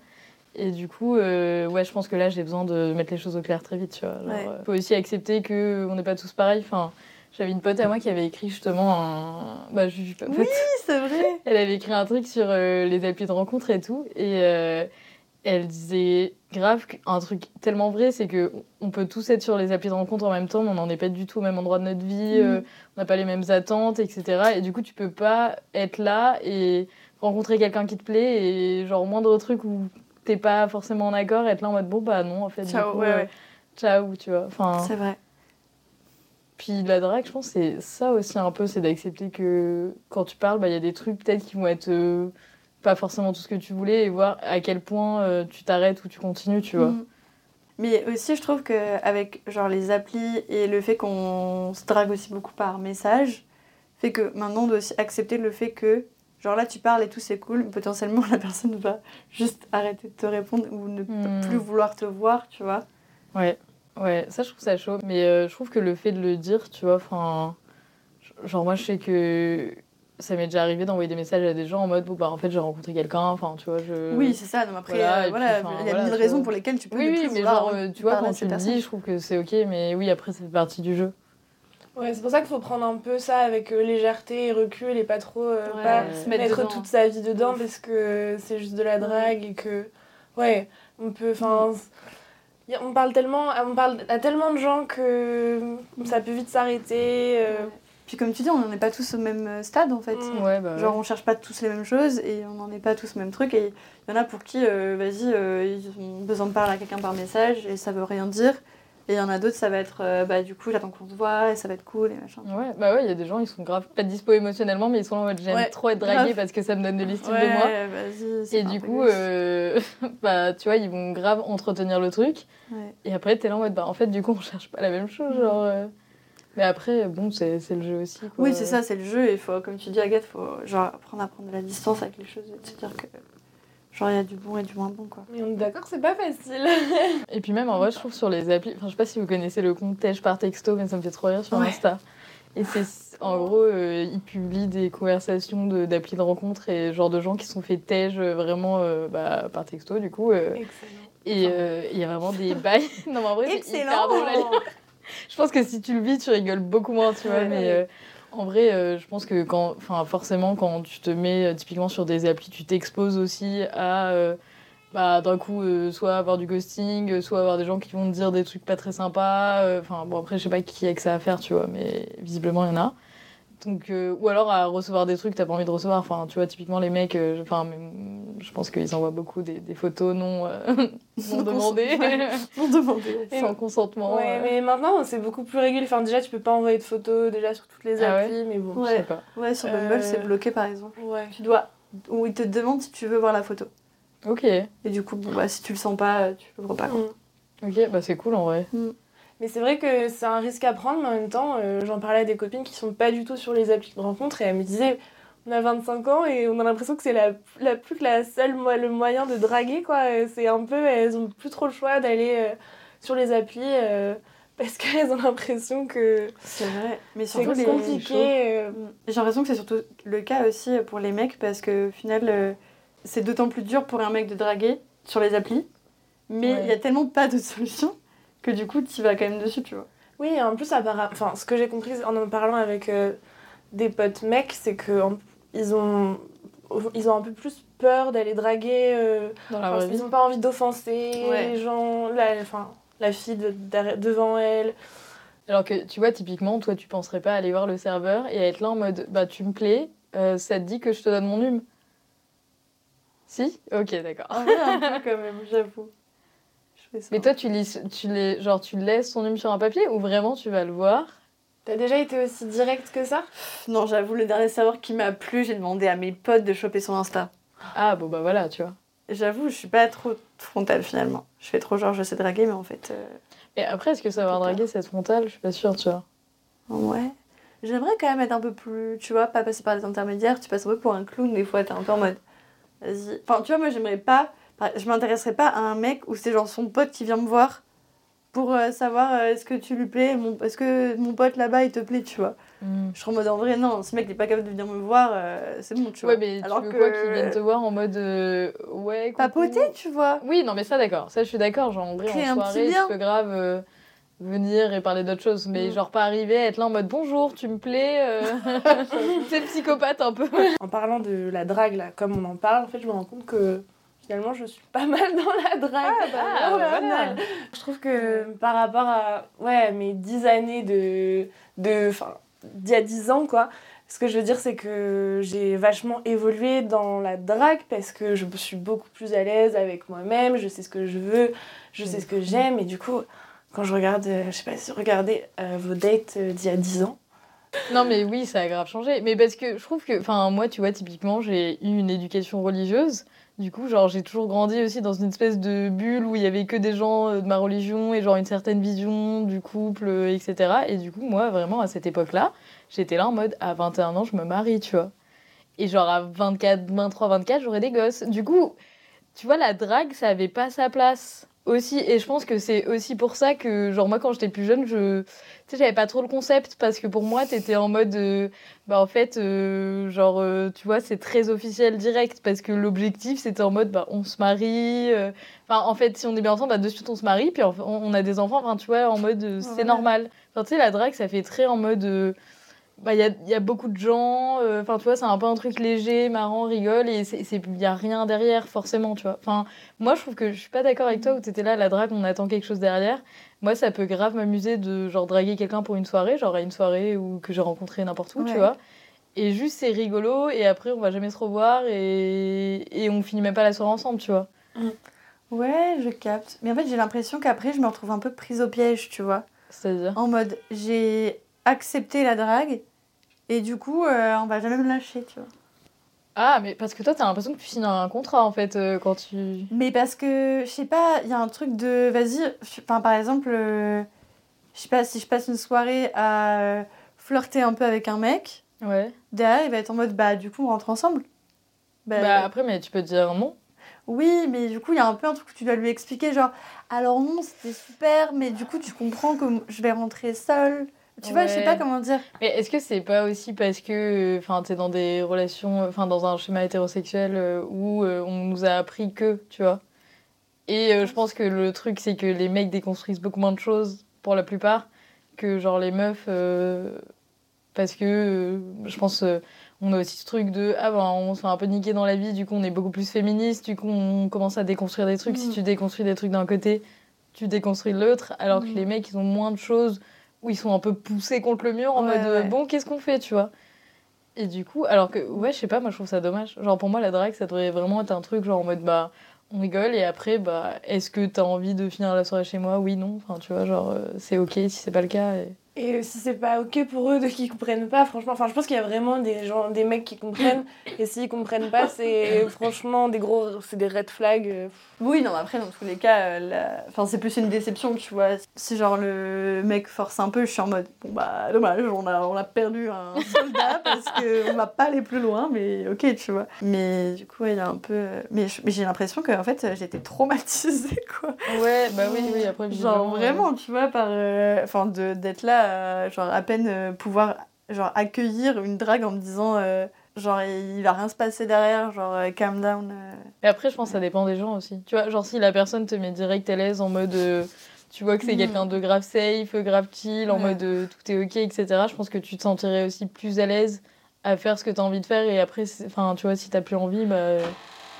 C: Et du coup, euh, ouais, je pense que là, j'ai besoin de mettre les choses au clair très vite, tu vois. Genre,
A: Ouais.
C: euh, faut aussi accepter que on n'est pas tous pareils. Enfin, j'avais une pote à moi qui avait écrit justement un... Bah, je suis pas pote.
A: Oui, c'est vrai (laughs)
C: Elle avait écrit un truc sur euh, les applis de rencontre et tout. Et elle disait grave un truc tellement vrai, c'est que on peut tous être sur les applis de rencontre en même temps, mais on n'en est pas du tout au même endroit de notre vie, euh, on n'a pas les mêmes attentes, etc. Et du coup, tu peux pas être là et rencontrer quelqu'un qui te plaît et genre moindre truc où t'es pas forcément en accord, être là en mode bon bah non en fait. du
A: Ciao,
C: coup,
A: ouais,
C: euh,
A: ouais.
C: Ciao, tu vois. Enfin,
A: C'est vrai.
C: puis la drague, je pense, c'est ça aussi un peu, c'est d'accepter que quand tu parles, bah, il y a des trucs peut-être qui vont être euh, pas forcément tout ce que tu voulais et voir à quel point euh, tu t'arrêtes ou tu continues, tu vois.
A: Mhm. Mais aussi, je trouve qu'avec genre les applis et le fait qu'on se drague aussi beaucoup par message, fait que maintenant on doit aussi accepter le fait que, genre là tu parles et tout c'est cool, mais potentiellement (laughs) la personne va juste arrêter de te répondre ou ne
C: Hmm.
A: plus vouloir te voir, tu vois.
C: Ouais, ouais, ça je trouve ça chaud. Mais euh, je trouve que le fait de le dire, tu vois, enfin. Genre, moi je sais que ça m'est déjà arrivé d'envoyer des messages à des gens en mode, bon bah en fait j'ai rencontré quelqu'un, enfin tu vois, je.
A: Oui, c'est ça. Non, mais après,
C: voilà,
A: euh, voilà,
C: puis,
A: il y a
C: voilà,
A: mille raisons
C: vois.
A: pour lesquelles tu peux
C: Oui, oui, mais genre, euh, tu vois, quand tu le dis, je trouve que c'est ok, mais oui, après, fait partie du jeu.
D: Ouais, c'est pour ça qu'il faut prendre un peu ça avec euh, légèreté et recul et pas trop euh,
A: Ouais,
D: pas
A: se
D: mettre, toute sa vie dedans parce que c'est juste de la drague et que ouais, on peut enfin a- on parle tellement on parle à tellement de gens que ça peut vite s'arrêter euh,
A: Puis comme tu dis, on n'en est pas tous au même euh, stade en fait.
D: Mm.
C: Ouais, bah. ouais.
A: Genre on cherche pas tous les mêmes choses et on n'en est pas tous le même truc et il y en a pour qui euh, vas-y euh, ils ont besoin de parler à quelqu'un par message et ça veut rien dire et il y en a d'autres ça va être euh, bah du coup j'attends qu'on se voit et ça va être cool et machin.
C: Ouais, bah ouais, il y a des gens, ils sont grave pas dispo émotionnellement, mais ils sont là en mode j'aime
A: Ouais,
C: trop être draguée
A: grave.
C: parce que ça me donne de l'estime de moi.
A: vas-y.
C: Et du coup, euh, (laughs) bah tu vois, ils vont grave entretenir le truc.
A: Ouais.
C: Et après, t'es là en mode bah en fait, du coup, (laughs) on cherche pas la même chose. Genre, euh. Mais après, bon, c'est c'est le jeu aussi. Quoi.
A: Oui c'est ça c'est le jeu et faut comme tu dis Agathe faut genre apprendre à prendre de la distance avec les choses et se dire que genre il y a du bon et du moins bon quoi.
D: mais on est d'accord que c'est pas facile.
C: Et puis même, en vrai, je trouve sur les applis, enfin, je sais pas si vous connaissez le compte Tej par texto, mais ça me fait trop rire sur
A: Ouais.
C: Insta. Et c'est, en gros, euh, ils publient des conversations de, d'applis de rencontre et genre de gens qui sont fait Tej euh, vraiment euh, bah, par texto, du coup. euh,
D: Excellent.
C: et euh, il y a vraiment des (laughs) bails. non, mais en vrai, c'est hyper
A: Excellent
C: drôle à (laughs) lire. Je pense que si tu le vis, tu rigoles beaucoup moins, tu vois.
A: Ouais.
C: mais euh, en vrai, euh, je pense que quand, forcément, quand tu te mets euh, typiquement sur des applis, tu t'exposes aussi à, euh, bah, d'un coup, euh, soit avoir du ghosting, soit avoir des gens qui vont te dire des trucs pas très sympas. Enfin, bon, après, je sais pas qui a que ça à faire, tu vois, mais visiblement, il y en a. Donc, euh, ou alors à recevoir des trucs que t'as pas envie de recevoir. Enfin, tu vois, typiquement, les mecs, euh, enfin, je pense qu'ils envoient beaucoup des, des photos non, euh, (laughs) (laughs) non demandées,
A: Ouais. Pour demander.
C: sans consentement.
D: Ouais,
C: euh.
D: mais maintenant c'est beaucoup plus régulier. Enfin déjà tu peux pas envoyer de photos déjà sur toutes les
C: Ah ouais
D: applis mais bon.
C: Je sais
A: Ouais.
C: pas.
A: Ouais sur Bumble
D: Euh,
A: c'est bloqué par exemple.
D: Ouais.
A: Tu dois ou ils te demandent si tu veux voir la photo
C: Ok,
A: et du coup bon bah si tu le sens pas tu l'ouvres pas quoi.
D: Mm.
C: ok, bah c'est cool en vrai.
D: Mais c'est vrai que c'est un risque à prendre, mais en même temps, euh, j'en parlais à des copines qui sont pas du tout sur les applis de rencontre et elles me disaient on a 25 ans et on a l'impression que c'est la, la plus que la seule le moyen de draguer quoi. Et C'est un peu elles ont plus trop le choix d'aller euh, sur les applis euh, (laughs) parce qu'elles ont l'impression que
A: C'est vrai. Mais
D: c'est
A: surtout les
D: compliqué. euh,
A: J'ai l'impression que c'est surtout le cas aussi pour les mecs parce que au final, euh, c'est d'autant plus dur pour un mec de draguer sur les applis. Mais il
C: Ouais.
A: y a tellement pas de (laughs) solution que du coup, tu vas quand même dessus, tu vois.
D: Oui, en plus, enfin, ce que j'ai compris en en parlant avec euh, des potes mecs, c'est que en- ils ont, ils ont un peu plus peur d'aller draguer. euh,
C: Dans la
D: enfin,
C: vraie vie.
D: ils n'ont pas envie d'offenser
A: Ouais.
D: les gens, la, enfin, la fille de- devant elle.
C: Alors que tu vois, typiquement, toi, tu penserais pas aller voir le serveur et être là en mode bah tu me plais, euh, ça te dit que je te donne mon hume? Si? Ok, d'accord.
A: Un peu (laughs) quand même, j'avoue.
C: Mais toi, tu, lis, tu, les, genre, tu laisses ton hume sur un papier ou vraiment tu vas le voir?
D: T'as déjà été aussi direct que ça?
A: Non, j'avoue, le dernier serveur qui m'a plu, j'ai demandé à mes potes de choper son Insta.
C: Ah, bon, bah voilà, tu vois.
A: J'avoue, je suis pas trop frontale finalement. Je fais trop genre je sais draguer, mais en fait. euh,
C: Et après, est-ce que savoir draguer, c'est être frontal? Je suis pas sûre, tu vois.
A: Ouais. J'aimerais quand même être un peu plus. Tu vois, pas passer par les intermédiaires. Tu passes un peu pour un clown des fois, t'es un peu en mode. Vas-y. Enfin, tu vois, moi j'aimerais pas. Par- Je m'intéresserais pas à un mec où c'est genre son pote qui vient me voir pour euh, savoir euh, est-ce que tu lui plais, mon... est-ce que mon pote là-bas il te plaît, tu vois. Je suis en mode en vrai, non, ce mec il est pas capable de venir me voir, euh, c'est bon, tu vois.
C: Ouais, mais tu veux quoi qu'ils viennent te voir en mode euh, ouais, coucou.
A: Papoter, tu vois.
C: Oui, non, mais ça, d'accord. Ça, je suis d'accord. Genre, en vrai,
A: Créer
C: en soirée, tu peux grave euh, venir et parler d'autre chose. Mais
A: Mm.
C: genre, pas arriver à être là en mode bonjour, tu me plais. euh. (laughs) (laughs) c'est psychopathe un peu.
D: En parlant de la drague, là, comme on en parle, en fait, je me rends compte que finalement, je suis pas (laughs) mal dans la drague.
C: Ah, bah,
D: final. Je trouve que par rapport à ouais, mes 10 années de. de enfin, d'il y a 10 ans, quoi. Ce que je veux dire, c'est que j'ai vachement évolué dans la drague parce que je suis beaucoup plus à l'aise avec moi-même, je sais ce que je veux, je sais ce que j'aime, et du coup, quand je regarde, euh, je sais pas si vous regardez euh, vos dates euh, d'il y a 10 ans,
C: Non, mais oui, ça a grave changé. Mais parce que je trouve que, enfin, moi, tu vois, typiquement, j'ai eu une éducation religieuse. Du coup, genre, j'ai toujours grandi aussi dans une espèce de bulle où il y avait que des gens euh, de ma religion et genre une certaine vision du couple, euh, etc. Et du coup, moi, vraiment, à cette époque-là, j'étais là en mode, à 21 ans, je me marie, tu vois. Et genre, à 24, 23, 24, j'aurais des gosses. Du coup, tu vois, la drague, ça avait pas sa place aussi. Et je pense que c'est aussi pour ça que, genre, moi, quand j'étais plus jeune, je. Tu sais, j'avais pas trop le concept parce que pour moi, t'étais en mode. euh, bah, en fait, euh, genre, euh, tu vois, c'est très officiel direct parce que l'objectif, c'était en mode, bah, on se marie. euh, Enfin, en fait, si on est bien ensemble, bah, de suite, on se marie. Puis, on on a des enfants, enfin, tu vois, en mode, euh, c'est
A: Ouais.
C: normal. Enfin, tu sais, la drague, ça fait très en mode. Bah, il y a, y a beaucoup de gens, euh, enfin, tu vois, c'est un peu un truc léger, marrant, rigole, et il n'y a rien derrière, forcément, tu vois. Enfin, moi, je trouve que je suis pas d'accord avec toi où tu étais là, la drague, on attend quelque chose derrière. Moi, ça peut grave m'amuser de, genre, draguer quelqu'un pour une soirée, genre à une soirée où, que j'ai rencontré n'importe où, tu vois. Et juste, c'est rigolo, et après, on va jamais se revoir, et, et on finit même pas la soirée ensemble, tu vois.
A: Ouais, je capte. Mais en fait, j'ai l'impression qu'après, je me retrouve un peu prise au piège, tu vois.
C: C'est-à-dire?
A: En mode, j'ai accepté la drague et du coup, euh, on va jamais me lâcher, tu vois.
C: Ah, mais parce que toi, t'as l'impression que tu signes un contrat, en fait, euh, quand tu.
A: Mais parce que, je sais pas, il y a un truc de, vas-y, enfin, par exemple, euh, je sais pas, si je passe une soirée à euh, flirter un peu avec un mec,
C: Ouais.
A: derrière, il va être en mode, bah, du coup, on rentre ensemble. Bah,
C: Bah, après, mais tu peux dire non.
A: Oui, mais du coup, il y a un peu un truc où tu dois lui expliquer, genre, alors non, c'était super, mais du coup, tu comprends que je vais rentrer seule. Tu vois, je sais pas comment dire.
C: Mais est-ce que c'est pas aussi parce que enfin t'es dans des relations enfin dans un schéma hétérosexuel euh, où euh, on nous a appris que tu vois? Et euh, je pense que le truc c'est que les mecs déconstruisent beaucoup moins de choses pour la plupart que genre les meufs euh, parce que euh, je pense euh, on a aussi ce truc de ah ben on se fait un peu niquer dans la vie du coup on est beaucoup plus féministe du coup on commence à déconstruire des trucs si
A: Mhm.
C: tu déconstruis des trucs d'un côté tu déconstruis de l'autre alors que
A: Mhm.
C: les mecs ils ont moins de choses où ils sont un peu poussés contre le mur en
A: Ouais,
C: mode euh,
A: ouais.
C: bon qu'est-ce qu'on fait tu vois. Et du coup alors que ouais je sais pas moi je trouve ça dommage. Genre pour moi la drague ça devrait vraiment être un truc genre en mode bah on rigole et après bah est-ce que t'as envie de finir la soirée chez moi? Oui non. Enfin tu vois genre euh, c'est ok si c'est pas le cas et...
D: Et si c'est pas ok pour eux de qu'ils comprennent pas, franchement, enfin je pense qu'il y a vraiment des gens, des mecs qui comprennent. (clears throat) et s'ils comprennent pas, c'est franchement des gros, c'est des red flags. euh.
A: Oui, non, mais après, dans tous les cas, euh, la- enfin, c'est plus une déception, tu vois. Si genre le mec force un peu, je suis en mode, bon bah, dommage, on a, on a perdu un (laughs) soldat parce qu'on va pas aller plus loin, mais ok, tu vois. Mais du coup, ouais, il y a un peu. Mais, j'ai l'impression qu'en fait, euh, j'étais traumatisée, quoi.
C: ouais bah oui oui après
A: Genre vraiment, tu vois, par. euh, Enfin, d'être là, euh, genre à peine euh, pouvoir genre accueillir une drague en me disant. euh, Genre, il va rien se passer derrière, genre, calm down. euh.
C: Et après, je pense que ça dépend des gens aussi. Tu vois, genre si la personne te met direct à l'aise en mode euh, tu vois que c'est
A: Mhm.
C: quelqu'un de grave safe, grave chill, en
A: Ouais.
C: mode euh, tout est ok, etc. Je pense que tu te sentirais aussi plus à l'aise à faire ce que tu as envie de faire et après, enfin, tu vois, si t'as plus envie, bah,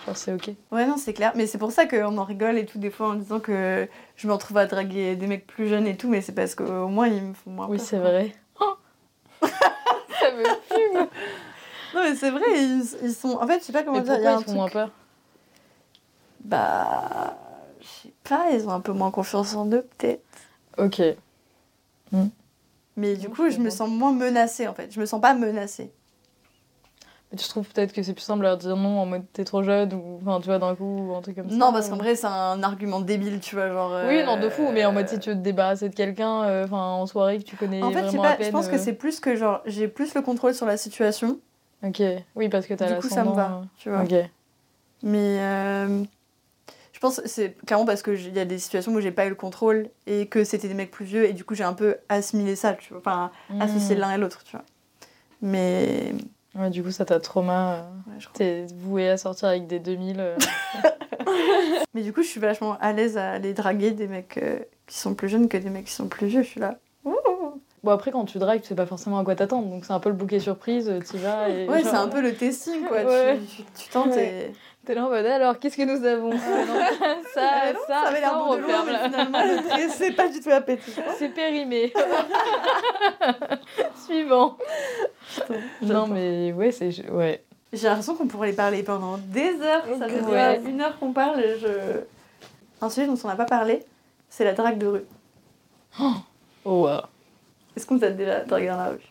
C: genre c'est ok.
A: Ouais, non, c'est clair. Mais c'est pour ça qu'on en rigole et tout, des fois, en disant que je me retrouve à draguer des mecs plus jeunes et tout, mais c'est parce qu'au moins, ils me font moins
C: Oui,
A: peur,
C: c'est
A: quoi.
C: vrai. (laughs) ça me fume.
A: Non, mais c'est vrai, ils, ils sont. En fait, je sais pas comment
C: Mais
A: dire. Il y a
C: pourquoi
A: un
C: ils font moins peur?
A: Bah. Je sais pas, ils ont un peu moins confiance en eux, peut-être.
C: Ok.
A: Mais du coup,
C: je
A: me sens moins menacée, en fait. Je me sens pas menacée.
C: Tu trouves peut-être que c'est plus simple de leur dire non en mode t'es trop jeune ou enfin tu vois d'un coup ou un truc comme ça
A: Non, parce qu'en vrai, c'est un argument débile, tu vois, genre.
C: Oui,
A: euh,
C: non, de fou, mais en mode si tu veux te débarrasser de quelqu'un euh, enfin en soirée que tu connais
A: En fait, je
C: à peine.
A: je pense que
C: euh,
A: c'est plus que genre, j'ai plus le contrôle sur la situation.
C: Ok, oui, parce que t'as
A: Du coup, ça me va, tu vois.
C: euh, Ok.
A: Mais euh, je pense que c'est clairement parce qu'il y a des situations où j'ai pas eu le contrôle et que c'était des mecs plus vieux et du coup j'ai un peu assimilé ça, tu vois. Enfin, associé
C: Hmm.
A: l'un et l'autre, tu vois. Mais
C: Ouais, du coup, ça t'a trauma. euh,
A: ouais.
C: T'es voué à sortir avec des 2000. euh. (laughs)
A: Mais du coup, je suis vachement à l'aise à aller draguer des mecs euh, qui sont plus jeunes que des mecs qui sont plus vieux. Je suis là.
C: Bon, après, quand tu dragues, tu sais pas forcément à quoi t'attendre. Donc, c'est un peu le bouquet surprise, euh, t'y vas. Et
A: Ouais,
C: genre,
A: c'est un peu le testing, quoi. (laughs)
C: Ouais.
A: Tu, tu, tu tentes et.
C: T'es là en mode alors, qu'est-ce que nous avons (laughs) Ça,
A: Ah non,
C: ça,
A: avait l'air
C: on
A: bon de loin, mais finalement, c'est pas du tout appétit. (laughs)
C: C'est périmé. Suivant. Non, mais ouais, c'est. Ouais.
A: J'ai l'impression qu'on pourrait les parler pendant des heures. Ça fait
C: Ouais.
A: une heure qu'on parle. et Je... Un sujet dont on n'a pas parlé, c'est la drague de rue.
C: Oh, wow.
A: Est-ce qu'on t'a déjà dragué dans la rue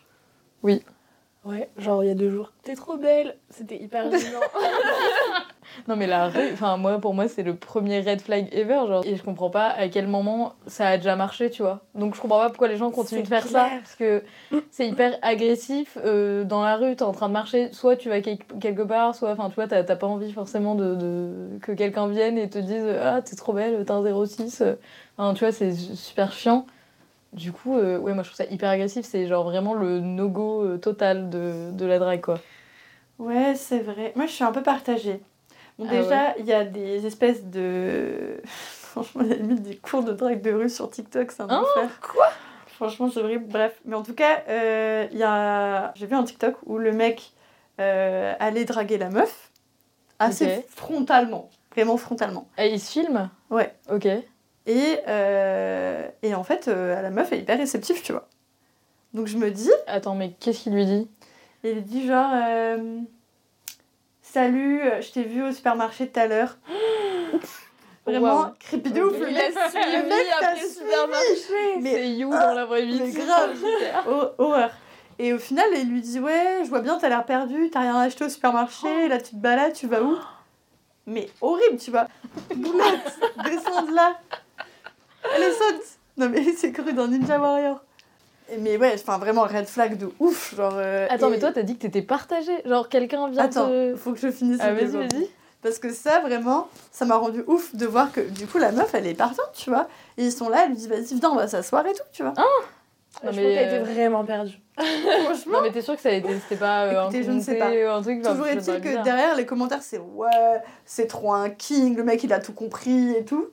D: Ouais, genre il y a deux jours. T'es trop belle C'était hyper gênant. (laughs)
C: Non mais la rue, enfin moi pour moi c'est le premier red flag ever genre et je comprends pas à quel moment ça a déjà marché tu vois. Donc je comprends pas pourquoi les gens continuent de faire ça parce que c'est hyper agressif euh, dans la rue t'es en train de marcher soit tu vas quel- quelque part soit enfin tu vois t'as t'as pas envie forcément de, de- que quelqu'un vienne et te dise ah t'es trop belle t'as un 06 enfin tu vois c'est super chiant. Du coup euh, ouais moi je trouve ça hyper agressif c'est genre vraiment le no go total de, de la drague quoi.
A: Ouais, c'est vrai. Moi, je suis un peu partagée. Bon,
C: Ah
A: déjà, il y a des espèces de. (laughs) Franchement, il y a limite des cours de drague de rue sur TikTok, c'est un
C: Hein
A: enfer. Quoi? Franchement, c'est horrible. Bref, mais en tout cas, euh, y a. J'ai vu un TikTok où le mec euh, allait draguer la meuf assez frontalement. Vraiment frontalement.
C: Et il se filme?
A: Ouais.
C: Ok.
A: Et, euh, et en fait, euh, la meuf est hyper réceptive, tu vois. Donc je me dis,
C: Attends mais qu'est-ce qu'il lui dit
A: il dit genre euh, Salut, je t'ai vu au supermarché tout à l'heure. (gasps) Vraiment,
C: Waouh.
A: creepy de ouf. Le
C: Il
A: mec,
C: a suivi
A: le mec
C: après le supermarché. C'est You
A: ah,
C: dans la vraie vie.
A: mais
C: c'est
A: grave. Oh, horreur. Et au final, il lui dit Ouais, je vois bien, t'as l'air perdu, t'as rien acheté au supermarché, là tu te balades, tu vas où? Mais horrible, tu vois. (gasps) Boulette, descends de là. Allez, saute Non, mais c'est cru dans Ninja Warrior. Mais ouais, enfin vraiment red flag de ouf. Genre, euh,
C: Attends,
A: et-
C: mais toi, t'as dit que t'étais partagée. Genre, quelqu'un vient
A: Attends,
C: te.
A: faut que je finisse
C: Ah, vas-y.
A: Parce que ça, vraiment, ça m'a rendu ouf de voir que du coup, la meuf, elle est partante, tu vois. Et ils sont là, elle lui dit, vas-y, viens, on va s'asseoir et tout, tu vois.
C: Non,
D: je pense
C: mais,
D: qu'elle était
C: euh,
D: vraiment perdue. (laughs)
A: Franchement.
C: Non, mais t'es sûr que ça a été. C'était pas. euh,
A: Écoutez,
C: un
A: je ne sais
C: compté, Un truc. enfin,
A: Toujours est-il que
C: bizarre.
A: derrière, les commentaires, c'est ouais, c'est trop un king, le mec, il a tout compris et tout.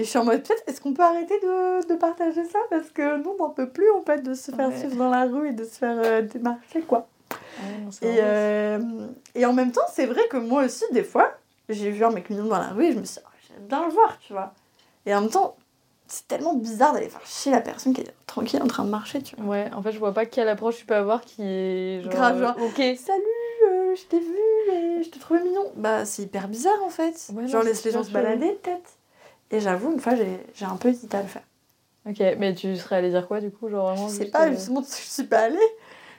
A: Et je suis en mode, peut-être, est-ce qu'on peut arrêter de, de partager ça? Parce que nous, on n'en peut plus, en fait, de se faire
C: Ouais.
A: suivre dans la rue et de se faire euh, démarcher, quoi.
C: Ouais, non, c'est
A: Et, euh, et en même temps, c'est vrai que moi aussi, des fois, j'ai vu un mec mignon dans la rue et je me suis dit, oh, j'aime bien le voir, tu vois. Et en même temps, c'est tellement bizarre d'aller faire chier la personne qui est tranquille en train de marcher, tu vois.
C: Ouais, en fait, je vois pas quelle approche tu peux avoir qui est. Genre,
A: Grave, genre,
C: Ok.
A: Salut, euh, je t'ai vu et je te trouvais mignon. Bah, c'est hyper bizarre en fait.
C: Ouais,
A: Genre, laisse les gens se balader peut-être. Et j'avoue, une fois, j'ai un peu hésité à le faire.
C: Ok, mais tu serais allé dire quoi du coup Genre vraiment.
A: je sais pas,
C: euh,
A: justement, (laughs) je suis pas allée.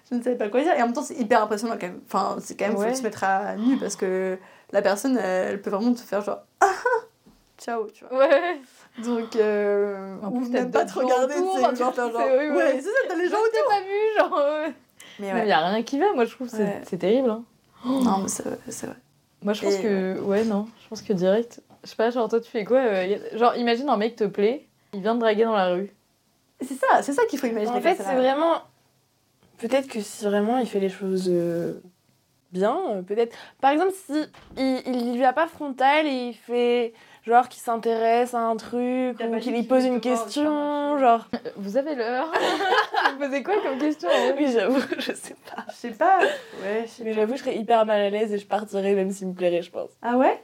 A: Je ne savais pas quoi dire. Et en même temps, c'est hyper impressionnant quand même. Enfin, c'est quand même,
C: Ouais.
A: faut se mettre à nu parce que la personne, elle peut vraiment te faire genre, ah ah, ciao, tu vois.
C: Ouais.
A: Donc, euh,
C: En
A: ou
C: plus, t'as
A: même pas te regarder,
C: autour,
A: tu sais, genre, faire
C: c'est-
A: genre,
C: oui, oui.
A: ouais, c'est ça, t'as les gens
C: t'ai pas vu, genre. euh,
A: Mais
C: Il
A: ouais.
C: y a rien qui va, moi je trouve. C'est
A: Ouais.
C: terrible. Hein.
A: Non, mais c'est vrai, c'est vrai.
C: Moi, je pense
A: Et,
C: que. Ouais, non. Je pense que direct. Je sais pas, genre, toi, tu fais quoi euh, a- Genre, imagine un mec te plaît, il vient te draguer dans la rue.
A: C'est ça, c'est ça qu'il faut imaginer.
D: En fait, c'est vraiment. Peut-être que si vraiment il fait les choses euh, bien, euh, peut-être. Par exemple, si il, il lui va pas frontal et il fait genre qui s'intéresse à un truc ou
A: pas
D: qui
A: dit
D: lui pose une question, genre.
C: Vous avez l'heure (laughs) Vous me posez quoi comme question hein
D: Oui, j'avoue, (laughs) je sais pas.
A: Je sais pas. Ouais, je sais
D: Mais j'avoue, je serais hyper mal à l'aise et je partirais même s'il me plairait, je pense.
A: Ah ouais?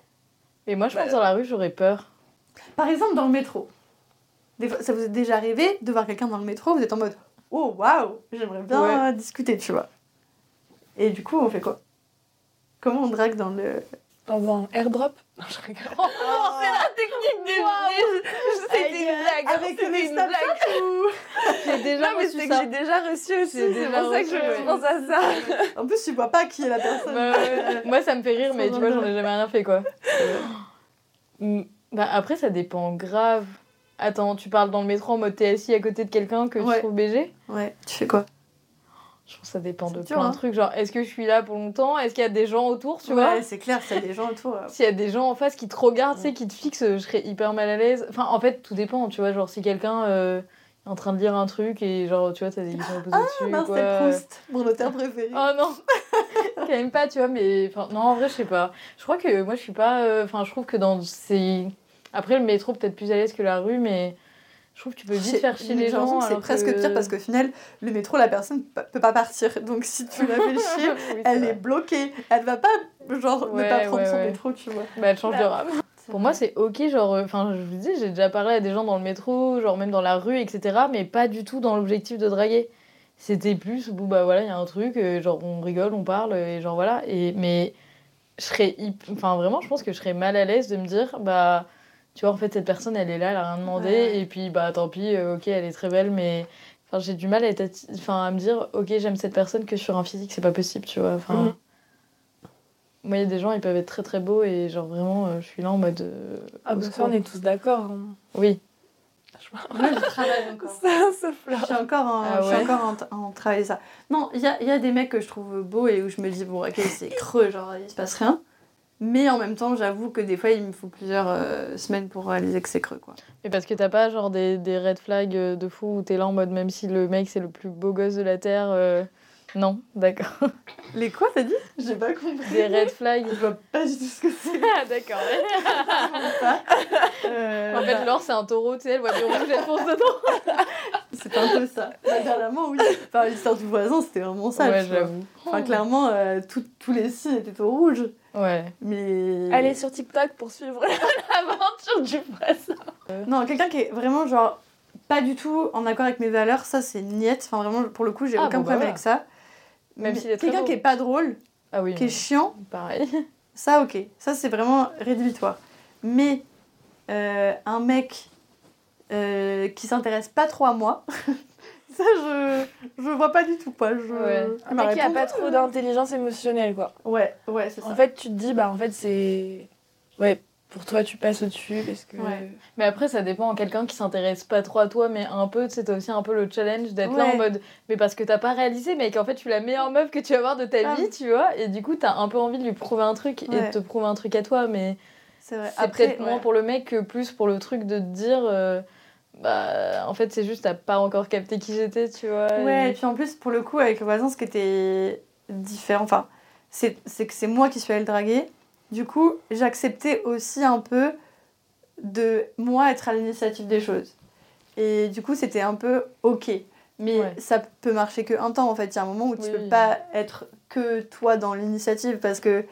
C: Mais moi, je
D: Bah,
C: pense dans la rue, j'aurais peur.
A: Par exemple, dans le métro. Des fois, ça vous est déjà arrivé de voir quelqu'un dans le métro, vous êtes en mode Oh waouh, j'aimerais bien discuter, tu vois. Et du coup, on fait quoi? Comment on drague dans le.
D: Dans un airdrop Non, je rigole.
C: Oh, c'est la technique des
D: C'était une blague.
A: Avec
D: une blague.
C: J'ai déjà
D: Non, mais
C: reçu
D: c'est que j'ai déjà reçu aussi. C'est pour ça que je
C: ouais.
D: pense à ça.
A: En plus, tu vois pas qui est la personne.
C: Bah ouais. Moi, ça me fait rire, mais tu vois, j'en ai jamais rien fait, quoi. Bah, après, ça dépend grave. Attends, tu parles dans le métro en mode TSI à côté de quelqu'un que
A: Ouais.
C: tu trouves BG
A: Ouais, tu fais quoi?
C: Je pense que ça dépend de
A: C'est
C: plein
A: dur, hein.
C: de trucs. Genre, est-ce que je suis là pour longtemps? Est-ce qu'il y a des gens autour, tu
A: ouais,
C: vois
A: c'est clair, s'il y a des gens autour.
C: S'il y a des gens en face qui te regardent, tu sais, qui te fixent, je serais hyper mal à l'aise. Enfin, en fait, tout dépend, tu vois. Genre, si quelqu'un euh, est en train de lire un truc et, genre, tu vois, t'as des questions à poser dessus.
A: Ah,
C: quoi.
A: c'est Proust, mon auteur préféré.
C: Oh non (laughs) Quand même pas, tu vois, mais... Enfin, non, en vrai, je sais pas. Je crois que moi, je suis pas... euh, Enfin, je trouve que dans ces... Après, le métro, peut-être plus à l'aise que la rue, mais... Je trouve que tu peux vite faire chier les gens.
A: C'est presque
C: que-
A: pire parce qu'au final, le métro, la personne p- peut pas partir. (laughs) Donc si tu la fais chier, (laughs)
C: Oui,
A: elle
C: vrai.
A: est bloquée. Elle va pas, genre, ne pas prendre
C: ouais,
A: son
C: ouais.
A: métro, tu vois.
C: Bah, elle change de rame. Pour moi, c'est ok, genre, euh, enfin, je vous dis, j'ai déjà parlé à des gens dans le métro, genre même dans la rue, etc., mais pas du tout dans l'objectif de draguer. C'était plus, bon, bah voilà, il y a un truc, euh, genre, on rigole, on parle, et genre, voilà. Et, mais je serais, enfin, vraiment, je pense que je serais mal à l'aise de me dire, bah, tu vois, en fait, cette personne, elle est là, elle a rien demandé,
A: Ouais.
C: et puis, bah, tant pis, euh, ok, elle est très belle, mais. Enfin, j'ai du mal à, être atti- enfin, à me dire, ok, j'aime cette personne que sur un physique, c'est pas possible, tu vois. Enfin,
D: Mhm.
C: Moi, il y a des gens, ils peuvent être très très beaux, et genre, vraiment, euh, je suis là en mode. euh,
D: Ah,
C: au
D: bah ça,
C: secours.
D: on est tous d'accord. hein.
C: Oui.
A: Moi, je travaille encore. (laughs)
D: Ça, ça
A: Je suis encore en,
C: Ah
A: je suis
C: ouais.
A: encore en, en travail ça. Non, il y a, il y a des mecs que je trouve beaux et où je me dis, bon, ok, c'est (laughs) creux, genre, il se passe rien. Mais en même temps, j'avoue que des fois, il me faut plusieurs euh, semaines pour réaliser que c'est creux, quoi.
C: Mais parce que t'as pas genre des, des red flags euh, de fou où t'es là en mode même si le mec c'est le plus beau gosse de la terre. euh, Non, d'accord. (laughs)
A: Les quoi, t'as dit? J'ai pas compris.
C: Des red flags.
A: Je vois pas du tout ce que c'est.
C: ah, d'accord. (laughs)
A: Euh,
C: en fait, Laure c'est un taureau, tu sais, elle voit du rouge, elle fonce dedans. (laughs)
A: c'est un peu ça. Bah, dernièrement, oui. Enfin, l'histoire du voisin, c'était vraiment ça.
C: ouais, j'avoue.
A: Enfin, clairement, euh, tout- tous les signes étaient au rouge.
C: Ouais.
A: Mais.
D: Allez sur TikTok pour suivre (laughs) l'aventure du voisin.
A: Non, quelqu'un qui est vraiment, genre, pas du tout en accord avec mes valeurs, ça, c'est niette. Enfin, vraiment, pour le coup, j'ai
C: Ah,
A: aucun
C: bon, bah
A: problème
C: voilà.
A: avec ça.
C: Même s'il est
A: Quelqu'un qui est pas drôle,
C: Ah oui.
A: qui est chiant,
C: Pareil. (laughs)
A: ça, ok. Ça, c'est vraiment rédhibitoire. Mais euh, un mec euh, qui s'intéresse pas trop à moi, (laughs) ça, je, je vois pas du tout, quoi. Je,
C: Ouais.
D: Un mec qui a pas trop d'intelligence émotionnelle, quoi.
A: Ouais, ouais, c'est ça.
D: En fait, tu te dis, bah, en fait, c'est. Ouais, pour toi, tu passes au-dessus parce que.
A: Ouais.
C: Mais après, ça dépend. Quelqu'un qui s'intéresse pas trop à toi, mais un peu, tu sais, t'as aussi un peu le challenge d'être là en mode. Mais parce que t'as pas réalisé, mais qu'en fait, tu es la meilleure meuf que tu vas voir de ta
A: Ah.
C: vie, tu vois. Et du coup, t'as un peu envie de lui prouver un truc et de te prouver un truc à toi. Mais
A: c'est vrai.
C: c'est peut-être moins pour le mec que plus pour le truc de te dire. euh, bah, en fait, c'est juste, t'as pas encore capté qui j'étais, tu vois.
A: Ouais, et
C: et-
A: puis en plus, pour le coup, avec le voisin, ce qui était différent, enfin, c'est que c'est moi qui suis allée le draguer. Du coup, j'acceptais aussi un peu de moi être à l'initiative des choses. Et du coup, c'était un peu ok. Mais
C: Ouais.
A: ça peut marcher que un temps en fait. Il y a un moment où tu
C: Oui.
A: peux pas être que toi dans l'initiative parce que,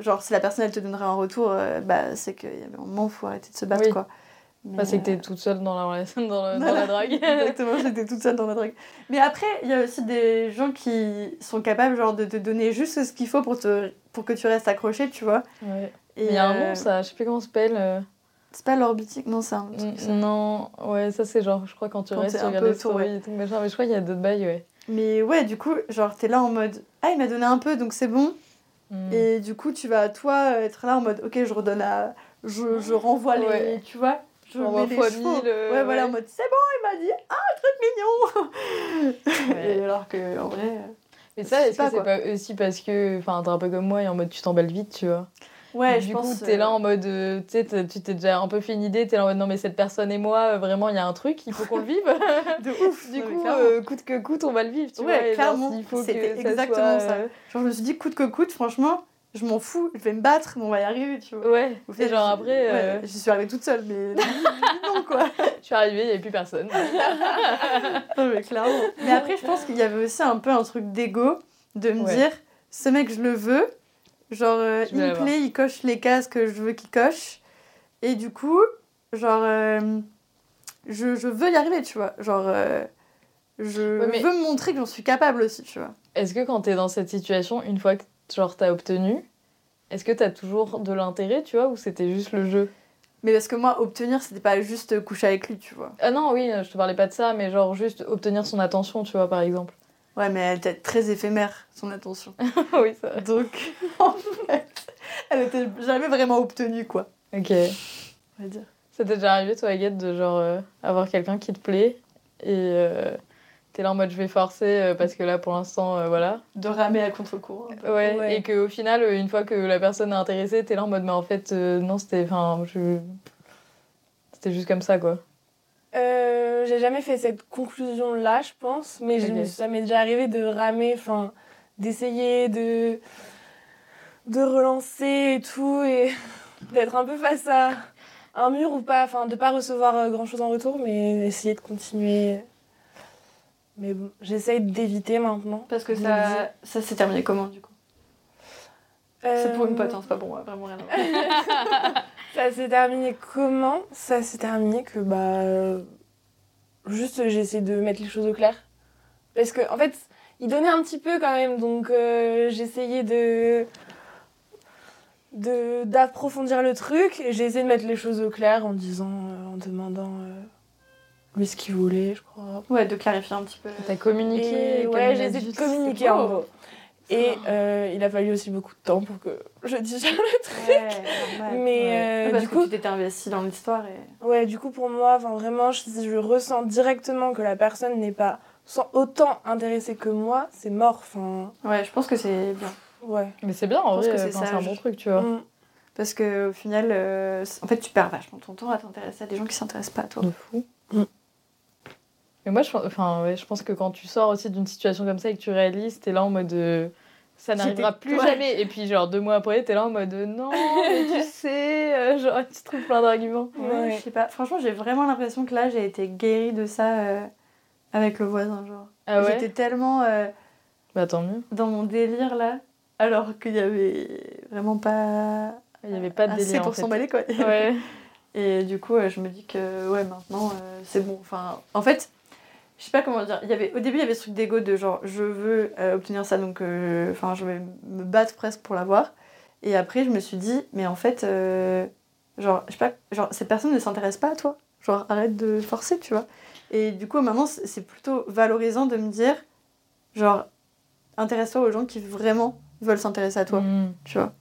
A: genre, si la personne elle te donnerait un retour, euh, bah, c'est qu'il y a un moment où faut arrêter de se battre
C: Oui.
A: quoi.
C: Bah, c'est que t'es toute seule dans la (laughs) dans, le- dans
A: Voilà.
C: la drague. (laughs)
A: Exactement, j'étais toute seule dans la drague. Mais après, il y a aussi des gens qui sont capables genre, de te donner juste ce qu'il faut pour, te, pour que tu restes accroché, tu vois.
C: Ouais.
A: Et
C: Il y a un
A: euh,
C: nom, ça, je sais plus comment ça s'appelle. euh,
A: C'est pas l'orbitique, non, c'est un truc. ça.
C: Non, ouais, ça c'est genre, je crois quand tu
A: Quand
C: restes,
A: t'es
C: tu
A: un
C: regardes
A: peu
C: les stories
A: ouais.
C: et tout, machin, mais je crois qu'il y a d'autres bails, ouais.
A: Mais ouais, du coup, genre, t'es là en mode Ah, il m'a donné un peu, donc c'est bon.
C: Mm.
A: Et du coup, tu vas, toi, être là en mode Ok, je redonne à. Je, je renvoie les.
C: Ouais.
A: Tu vois Je
C: Je renvoie
A: mets les
C: fois
A: chevaux.
C: mille, euh,
A: ouais, voilà, en mode C'est bon, il m'a dit Ah, un truc mignon (laughs)
C: Ouais.
A: Et alors que, en vrai. euh,
C: Mais ça, est-ce que c'est pas aussi parce que, enfin, t'es un peu comme moi et en mode tu t'emballes vite, tu vois
A: Ouais,
C: Du
A: je
C: coup,
A: pense.
C: t'es là
A: euh,
C: en mode, euh, tu sais, tu t'es déjà un peu fait une idée, t'es là en mode non, mais cette personne et moi, euh, vraiment, il y a un truc, il faut qu'on le vive. (laughs)
A: De ouf (laughs)
C: du
A: non,
C: coup,
A: clairement.
C: euh, coûte que coûte, on va le vivre, tu
A: Ouais,
C: vois. et genre,
A: clairement,
C: s'il faut que ça
A: exactement
C: soit,
A: ça.
C: euh,
A: Genre, je me suis dit, coûte que coûte, franchement, je m'en fous, je vais me battre, mais on va y arriver, tu vois.
C: Ouais,
A: Au final,
C: genre après,
A: ouais,
C: euh,
A: j'y suis arrivée toute seule, mais (laughs) non, quoi.
C: je suis arrivée, il n'y avait plus personne. (laughs)
A: Non, mais clairement. Mais après, je pense qu'il y avait aussi un peu un truc d'ego, de me
C: Ouais.
A: dire, ce mec, je le veux. Genre, euh, il me plaît, il coche les cases que je veux qu'il coche. Et du coup, genre, euh, je, je veux y arriver, tu vois. Genre, je
C: Ouais, mais-
A: veux me montrer que j'en suis capable aussi, tu vois.
C: Est-ce que quand t'es dans cette situation, une fois que genre t'as obtenu, est-ce que t'as toujours de l'intérêt, tu vois, ou c'était juste le jeu?
A: Mais parce que moi, obtenir, c'était pas juste coucher avec lui, tu vois.
C: Ah non, oui, je te parlais pas de ça, mais genre juste obtenir son attention, tu vois, par exemple.
A: Ouais, mais elle était très éphémère, son attention. (laughs)
C: oui, vrai.
A: Donc, (laughs) en fait, elle était jamais vraiment obtenue, quoi.
C: Ok.
A: On va dire.
C: Ça t'est déjà arrivé, toi, Agathe, de genre euh, avoir quelqu'un qui te plaît et euh, t'es là en mode je vais forcer euh, parce que là pour l'instant, euh, voilà.
A: De ramer à contre-courant.
C: Ouais,
D: Ouais.
C: et qu'au final, euh, une fois que la personne est intéressée, t'es là en mode mais en fait, euh, non, c'était. Enfin, je. C'était juste comme ça, quoi.
D: Euh, j'ai jamais fait cette conclusion-là, je pense, mais je ça m'est déjà arrivé de ramer, enfin, d'essayer de, de relancer et tout, et (laughs) d'être un peu face à un mur ou pas, enfin, de pas recevoir euh, grand-chose en retour, mais essayer de continuer. Mais bon, j'essaye d'éviter maintenant.
A: Parce que ça, ça s'est terminé comment, du coup? C'est pour une
D: Euh,
A: pote, hein, c'est pas moi, vraiment rien. (laughs)
D: Ça s'est terminé comment? Ça s'est terminé que bah euh, juste j'ai essayé de mettre les choses au clair parce que en fait il donnait un petit peu quand même donc euh, j'essayais de de d'approfondir le truc et j'ai essayé de mettre les choses au clair en disant euh, en demandant euh, lui ce qu'il voulait je crois
A: Ouais, de clarifier un petit peu.
C: T'as communiqué
D: et ouais j'ai essayé de
C: adulte,
D: communiquer en gros et euh, il a fallu aussi beaucoup de temps pour que je digère (laughs) le truc
A: Ouais, normal.
D: mais
C: Ouais.
D: euh,
A: parce
D: du
A: que
D: coup
A: tu t'étais investi dans l'histoire et.
D: Ouais, du coup, pour moi, enfin, vraiment, je- si je ressens directement que la personne n'est pas sans autant intéressée que moi, c'est mort. Enfin,
A: Ouais, je pense que c'est bien.
D: ouais.
C: Mais c'est bien, en vrai,
A: que c'est
C: un
A: sage.
C: bon truc, tu vois.
D: Mm.
A: Parce que au final, euh, en fait, tu perds vachement ton temps à t'intéresser à des gens qui s'intéressent pas à toi.
C: De fou.
D: Mm.
C: Mais moi, je, enfin, ouais, je pense que quand tu sors aussi d'une situation comme ça et que tu réalises, t'es là en mode. euh, ça n'arrivera plus
A: ouais.
C: jamais. Et puis, genre, deux mois après, t'es là en mode. euh, non, mais tu (laughs) sais, euh, genre, tu trouves plein d'arguments.
A: Ouais,
D: Ouais.
A: je sais pas. Franchement, j'ai vraiment l'impression que là, j'ai été guérie de ça euh, avec le voisin, genre.
C: Ah ouais?
A: J'étais tellement euh,
C: Bah, tant mieux.
A: dans mon délire là, alors qu'il y avait vraiment pas
C: Il n'y avait pas de délire.
A: pour
C: en fait.
A: s'emballer quoi.
C: Ouais.
A: Et du coup, euh, je me dis que ouais, maintenant euh, c'est bon. Enfin, en fait, je sais pas comment dire. Il y avait au début, il y avait ce truc d'ego de genre je veux euh, obtenir ça, donc euh, enfin je vais me battre presque pour l'avoir. Et après, je me suis dit mais en fait, euh, genre je sais pas, genre cette personne ne s'intéresse pas à toi. Genre arrête de forcer, tu vois. Et du coup, maintenant, c'est c'est plutôt valorisant de me dire genre intéresse-toi aux gens qui vraiment veulent s'intéresser à toi,
C: Mm.
A: tu vois.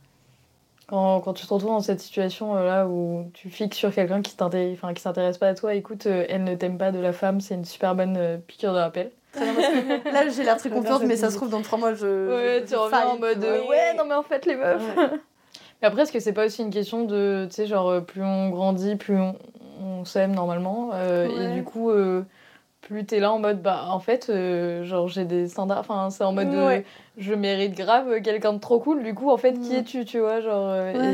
C: Quand, quand tu te retrouves dans cette situation euh, là où tu fixes sur quelqu'un qui qui s'intéresse pas à toi, écoute, euh, elle ne t'aime pas de la femme, c'est une super bonne euh, piqûre de rappel. (laughs)
A: Là, j'ai l'air très (laughs)
D: Je
A: confiante, mais ça se trouve, dans trois mois, je.
C: Ouais,
A: je
C: tu reviens
A: faille,
C: en mode
A: tu vois.
C: euh, ouais, non mais en fait les meufs.
A: Ouais. (laughs)
C: Mais après, est-ce que c'est pas aussi une question de, tu sais, genre, euh, plus on grandit, plus on, on s'aime normalement. euh,
A: Ouais.
C: Et du coup, plus t'es là en mode, bah, en fait, euh, genre, j'ai des standards. Enfin, c'est en mode, euh, je mérite grave quelqu'un de trop cool. Du coup, en fait, qui es-tu, tu vois, genre. euh,
A: Ouais,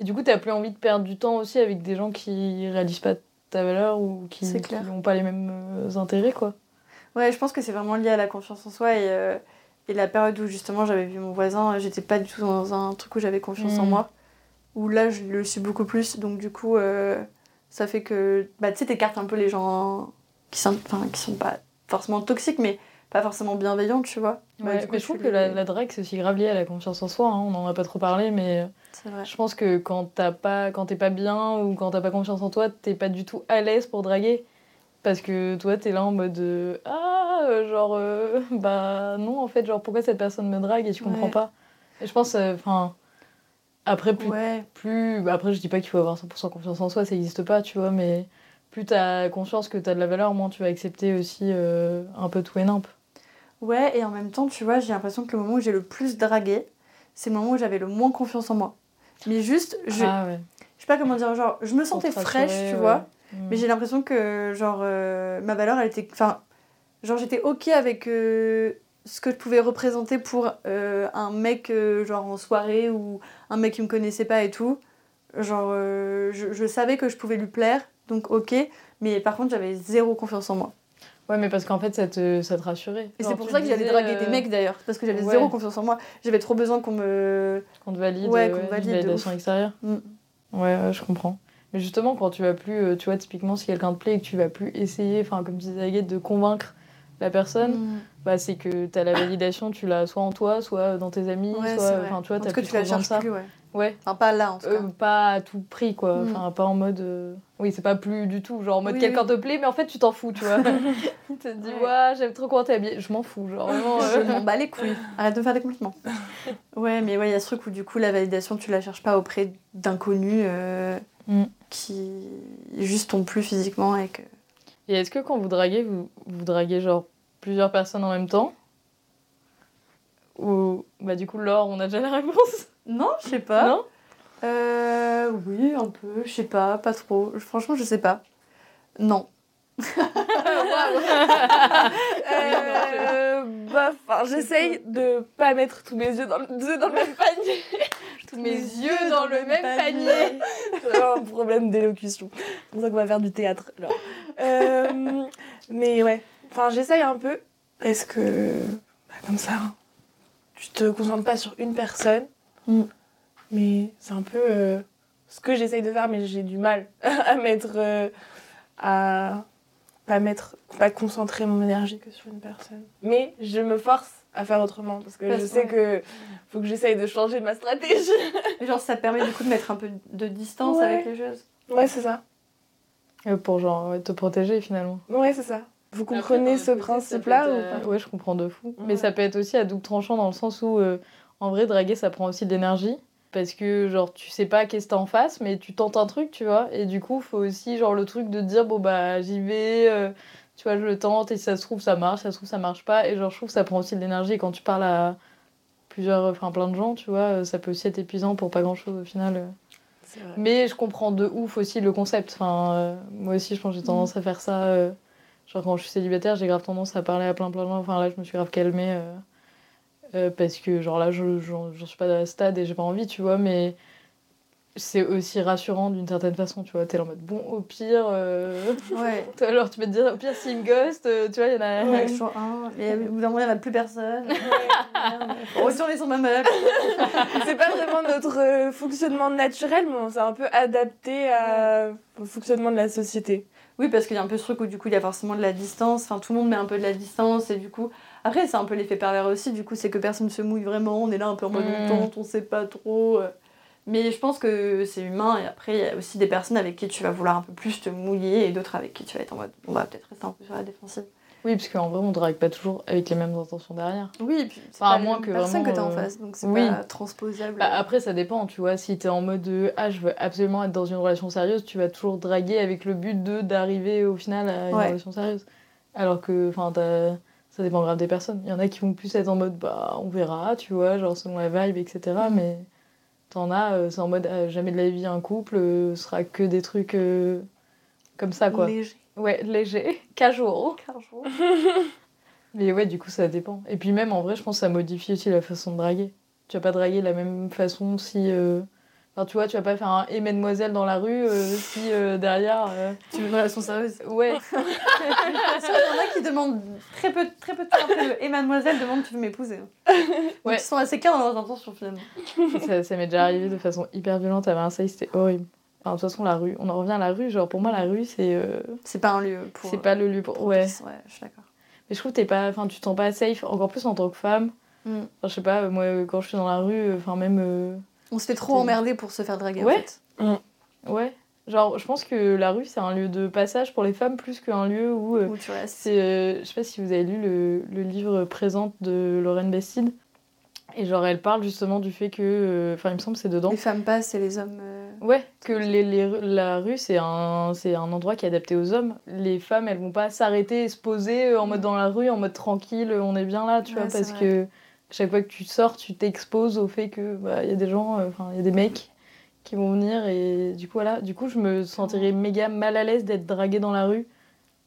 C: et, du coup, t'as plus envie de perdre du temps aussi avec des gens qui réalisent pas ta valeur ou qui n'ont pas les mêmes euh, intérêts, quoi.
A: Ouais, je pense que c'est vraiment lié à la confiance en soi et, euh, et la période où justement j'avais vu mon voisin, j'étais pas du tout dans un truc où j'avais confiance en
C: Mm.
A: moi. Où là, je le suis beaucoup plus. Donc, du coup, euh, ça fait que. Bah, tu sais, t'écartes un peu les gens qui sont, enfin, qui sont pas forcément toxiques, mais pas forcément bienveillants, tu vois.
C: Ouais,
A: du coup,
C: mais je trouve que la, la drague, c'est aussi grave lié à la confiance en soi. hein. On en a pas trop parlé, mais.
A: Vrai.
C: Je pense que quand t'as pas, quand t'es pas bien ou quand t'as pas confiance en toi, t'es pas du tout à l'aise pour draguer. Parce que toi, t'es là en mode euh, Ah, euh, genre, euh, (laughs) bah non, en fait, genre, pourquoi cette personne me drague et tu comprends
A: Ouais.
C: pas? Et je pense, euh, enfin, après, plus,
A: Ouais,
C: plus. bah, Après, je dis pas qu'il faut avoir 100% confiance en soi, ça existe pas, tu vois, mais plus t'as conscience que t'as de la valeur, moins tu vas accepter aussi euh, un peu tout et nimp.
A: Ouais, et en même temps, tu vois, j'ai l'impression que le moment où j'ai le plus dragué, c'est le moment où j'avais le moins confiance en moi. Mais juste, je,
C: Ah ouais.
A: je sais pas comment dire, genre, je me sentais fraîche, tu
C: ouais.
A: vois,
C: Mm.
A: mais j'ai l'impression que, genre, euh, ma valeur, elle était. Enfin, genre, j'étais ok avec euh, ce que je pouvais représenter pour un mec, genre en soirée ou un mec qui me connaissait pas et tout. Genre, je, je savais que je pouvais lui plaire, donc ok. Mais par contre, j'avais zéro confiance en moi.
C: Ouais, mais parce qu'en fait, ça te, ça te rassurait.
A: Et c'est pour
C: tu
A: ça que j'allais
C: disais,
A: draguer
C: euh,
A: des mecs d'ailleurs, parce que j'avais
C: ouais.
A: zéro confiance en moi. J'avais trop besoin qu'on me.
C: Qu'on te valide,
A: Ouais,
C: euh,
A: qu'on me
C: une
A: valide, de
C: validation extérieure.
A: Mm.
C: Ouais, ouais, je comprends. Mais justement, quand tu vas plus, euh, tu vois, typiquement, si quelqu'un te plaît et que tu vas plus essayer, enfin, comme disait Agathe, de convaincre la personne,
A: Mm.
C: Bah, c'est que t'as la validation, tu l'as soit en toi, soit dans tes amis,
A: Ouais,
C: soit, enfin, tu vois,
A: En tout cas,
C: plus
A: tu la cherches
C: ça.
A: plus, ouais.
C: Ouais.
A: Enfin, pas là en tout cas.
C: Euh, pas à tout prix, quoi.
A: Mm.
C: Enfin, pas en mode. euh, Oui, c'est pas plus du tout. Genre en mode
A: Oui,
C: quelqu'un
A: oui.
C: te plaît, mais en fait, tu t'en fous, tu vois. (laughs) tu te dis,
A: Ouais.
C: ouais, j'aime trop comment t'es habillée. Je m'en fous, genre vraiment.
A: Je
C: euh,
A: m'en bats les couilles. Arrête de me faire des compliments. (laughs) Ouais, mais ouais, il y a ce truc où du coup la validation, tu la cherches pas auprès d'inconnus
C: Mm.
A: qui juste t'ont plu physiquement et que.
C: Et est-ce que quand vous draguez, vous, vous draguez genre plusieurs personnes en même temps Ou bah du coup, Laure, on a déjà la réponse (laughs)
A: Non, je sais pas.
C: Non?
A: Euh, oui, un peu. Je sais pas, pas trop. Franchement, je sais pas. Non. (laughs)
D: Euh, bah, enfin, j'essaye de pas mettre tous mes œufs dans le, dans le même panier. (laughs)
C: Tous mes yeux dans le même panier.
D: J'ai vraiment un problème d'élocution. C'est pour ça qu'on va faire du théâtre. là. Euh, mais ouais, enfin, j'essaye un peu. Est-ce que, bah, comme ça, hein, tu te concentres pas sur une personne,
A: Mm.
D: mais c'est un peu euh, ce que j'essaye de faire, mais j'ai du mal (laughs) à mettre, euh, à pas mettre, pas concentrer mon énergie que sur une personne. Mais je me force à faire autrement parce que
A: Parce-
D: je sais
A: ouais.
D: que faut que j'essaye de changer ma stratégie. (laughs)
A: Genre, ça permet du coup de mettre un peu de distance
D: Ouais.
A: avec les choses.
D: Ouais, c'est ça.
C: Euh, Pour genre te protéger finalement.
D: Ouais, c'est ça. Vous comprenez ce principe-là
C: peut
D: ou
C: être,
D: pas?
C: Euh, Ouais, je comprends de fou. Mais ça peut être aussi à double tranchant dans le sens où, euh, en vrai, draguer, ça prend aussi de l'énergie. Parce que, genre, tu sais pas qu'est-ce que t'as en face, mais tu tentes un truc, tu vois. Et du coup, faut aussi, genre, le truc de dire, bon, bah, j'y vais, euh, tu vois, je le tente, et si ça se trouve, ça marche, si ça se trouve, ça marche pas. Et genre, je trouve que ça prend aussi de l'énergie. Et quand tu parles à plusieurs, enfin, plein de gens, tu vois, euh, ça peut aussi être épuisant pour pas grand-chose au final. euh.
D: C'est vrai.
C: Mais je comprends de ouf aussi le concept. Enfin, euh, moi aussi, je pense que j'ai tendance à faire ça. Genre, quand je suis célibataire, j'ai grave tendance à parler à plein plein de gens. Enfin, là, je me suis grave calmée. euh, euh, parce que, genre, là, je j'en suis pas à ce stade et j'ai pas envie, tu vois. Mais c'est aussi rassurant d'une certaine façon, tu vois. T'es là en mode, bon, au pire. euh,
A: Ouais. (laughs)
C: toi, alors, tu peux te dire, au pire, s'il me ghost, euh, tu vois, il y en a.
A: Ouais, toujours un. Mais au bout d'un moment, il n'y en a plus personne. Faut retourner sur ma (laughs)
D: c'est pas vraiment notre fonctionnement naturel, mais on s'est un peu adapté à- au fonctionnement de la société.
A: Oui, parce qu'il y a un peu ce truc où du coup il y a forcément de la distance, enfin tout le monde met un peu de la distance et du coup. Après, c'est un peu l'effet pervers aussi, du coup, c'est que personne se mouille vraiment, on est là un peu en mode
C: Mm.
A: on tente, on sait pas trop. Mais je pense que c'est humain et après, il y a aussi des personnes avec qui tu vas vouloir un peu plus te mouiller et d'autres avec qui tu vas être en mode on va peut-être rester un peu sur la défensive.
C: Oui, parce qu'en vrai, on drague pas toujours avec les mêmes intentions derrière.
A: Oui, et puis c'est
C: Enfin, à
A: pas
C: moins
A: la même
C: que
A: personne que
C: vraiment,
A: t'as en
C: euh,
A: face, donc c'est
C: oui.
A: pas transposable.
C: Bah, après, ça dépend, tu vois. Si t'es en mode de, ah, je veux absolument être dans une relation sérieuse, tu vas toujours draguer avec le but de d'arriver au final à une
A: Ouais.
C: relation sérieuse. Alors que, enfin, ça dépend grave des personnes. Il y en a qui vont plus être en mode, bah, on verra, tu vois, genre selon la vibe, etc.
A: Mhm.
C: Mais t'en as, euh, c'est en mode, ah, jamais de la vie, un couple, euh, ce sera que des trucs euh, comme ça, quoi.
A: Léger.
C: Ouais, léger, (laughs) casual.
A: Casual. (laughs)
C: Mais ouais, du coup, ça dépend. Et puis même, en vrai, je pense que ça modifie aussi la façon de draguer. Tu vas pas draguer de la même façon si... euh, Enfin, tu vois, tu vas pas faire un « et mademoiselle » dans la rue euh, si euh, derrière... euh,
A: Tu veux une relation sérieuse?
C: Ouais, (laughs)
A: C'est vrai qu'il y en a qui demandent très peu, très peu de temps après le et mademoiselle demande tu veux m'épouser. Donc
C: Ouais.
A: ils sont assez clairs dans leurs intentions finalement.
C: ça, ça m'est déjà arrivé de façon hyper violente à Marseille, c'était horrible. Enfin, de toute façon, la rue, on en revient à la rue, genre pour moi, la rue, c'est... euh,
A: C'est pas un lieu pour.
C: c'est pas le lieu pour... Ouais.
A: Ouais, je suis d'accord.
C: Mais je trouve que t'es pas... Enfin, tu te sens pas safe, encore plus en tant que femme.
A: Mm.
C: Enfin, je sais pas, moi, quand je suis dans la rue, euh, enfin, même... euh,
A: On se fait trop emmerder pour se faire draguer
C: Ouais.
A: en fait.
C: Ouais. Genre, je pense que la rue, c'est un lieu de passage pour les femmes plus qu'un lieu où... euh,
A: Où tu restes.
C: Je sais pas si vous avez lu le, le livre Présente de Lorraine Bastide. Et genre, elle parle justement du fait que. euh, Enfin, il me semble que c'est dedans.
A: Les femmes passent et les hommes. euh,
C: Ouais, que les, les la rue, c'est un, c'est un endroit qui est adapté aux hommes. Les femmes, elles vont pas s'arrêter et se poser euh, en mode dans la rue, en mode tranquille, on est bien là, tu
A: Ouais,
C: vois, parce
A: vrai.
C: que chaque fois que tu sors, tu t'exposes au fait que bah, il y a des gens, euh, enfin, il y a des mecs qui vont venir et du coup, voilà, du coup, je me sentirais méga mal à l'aise d'être draguée dans la rue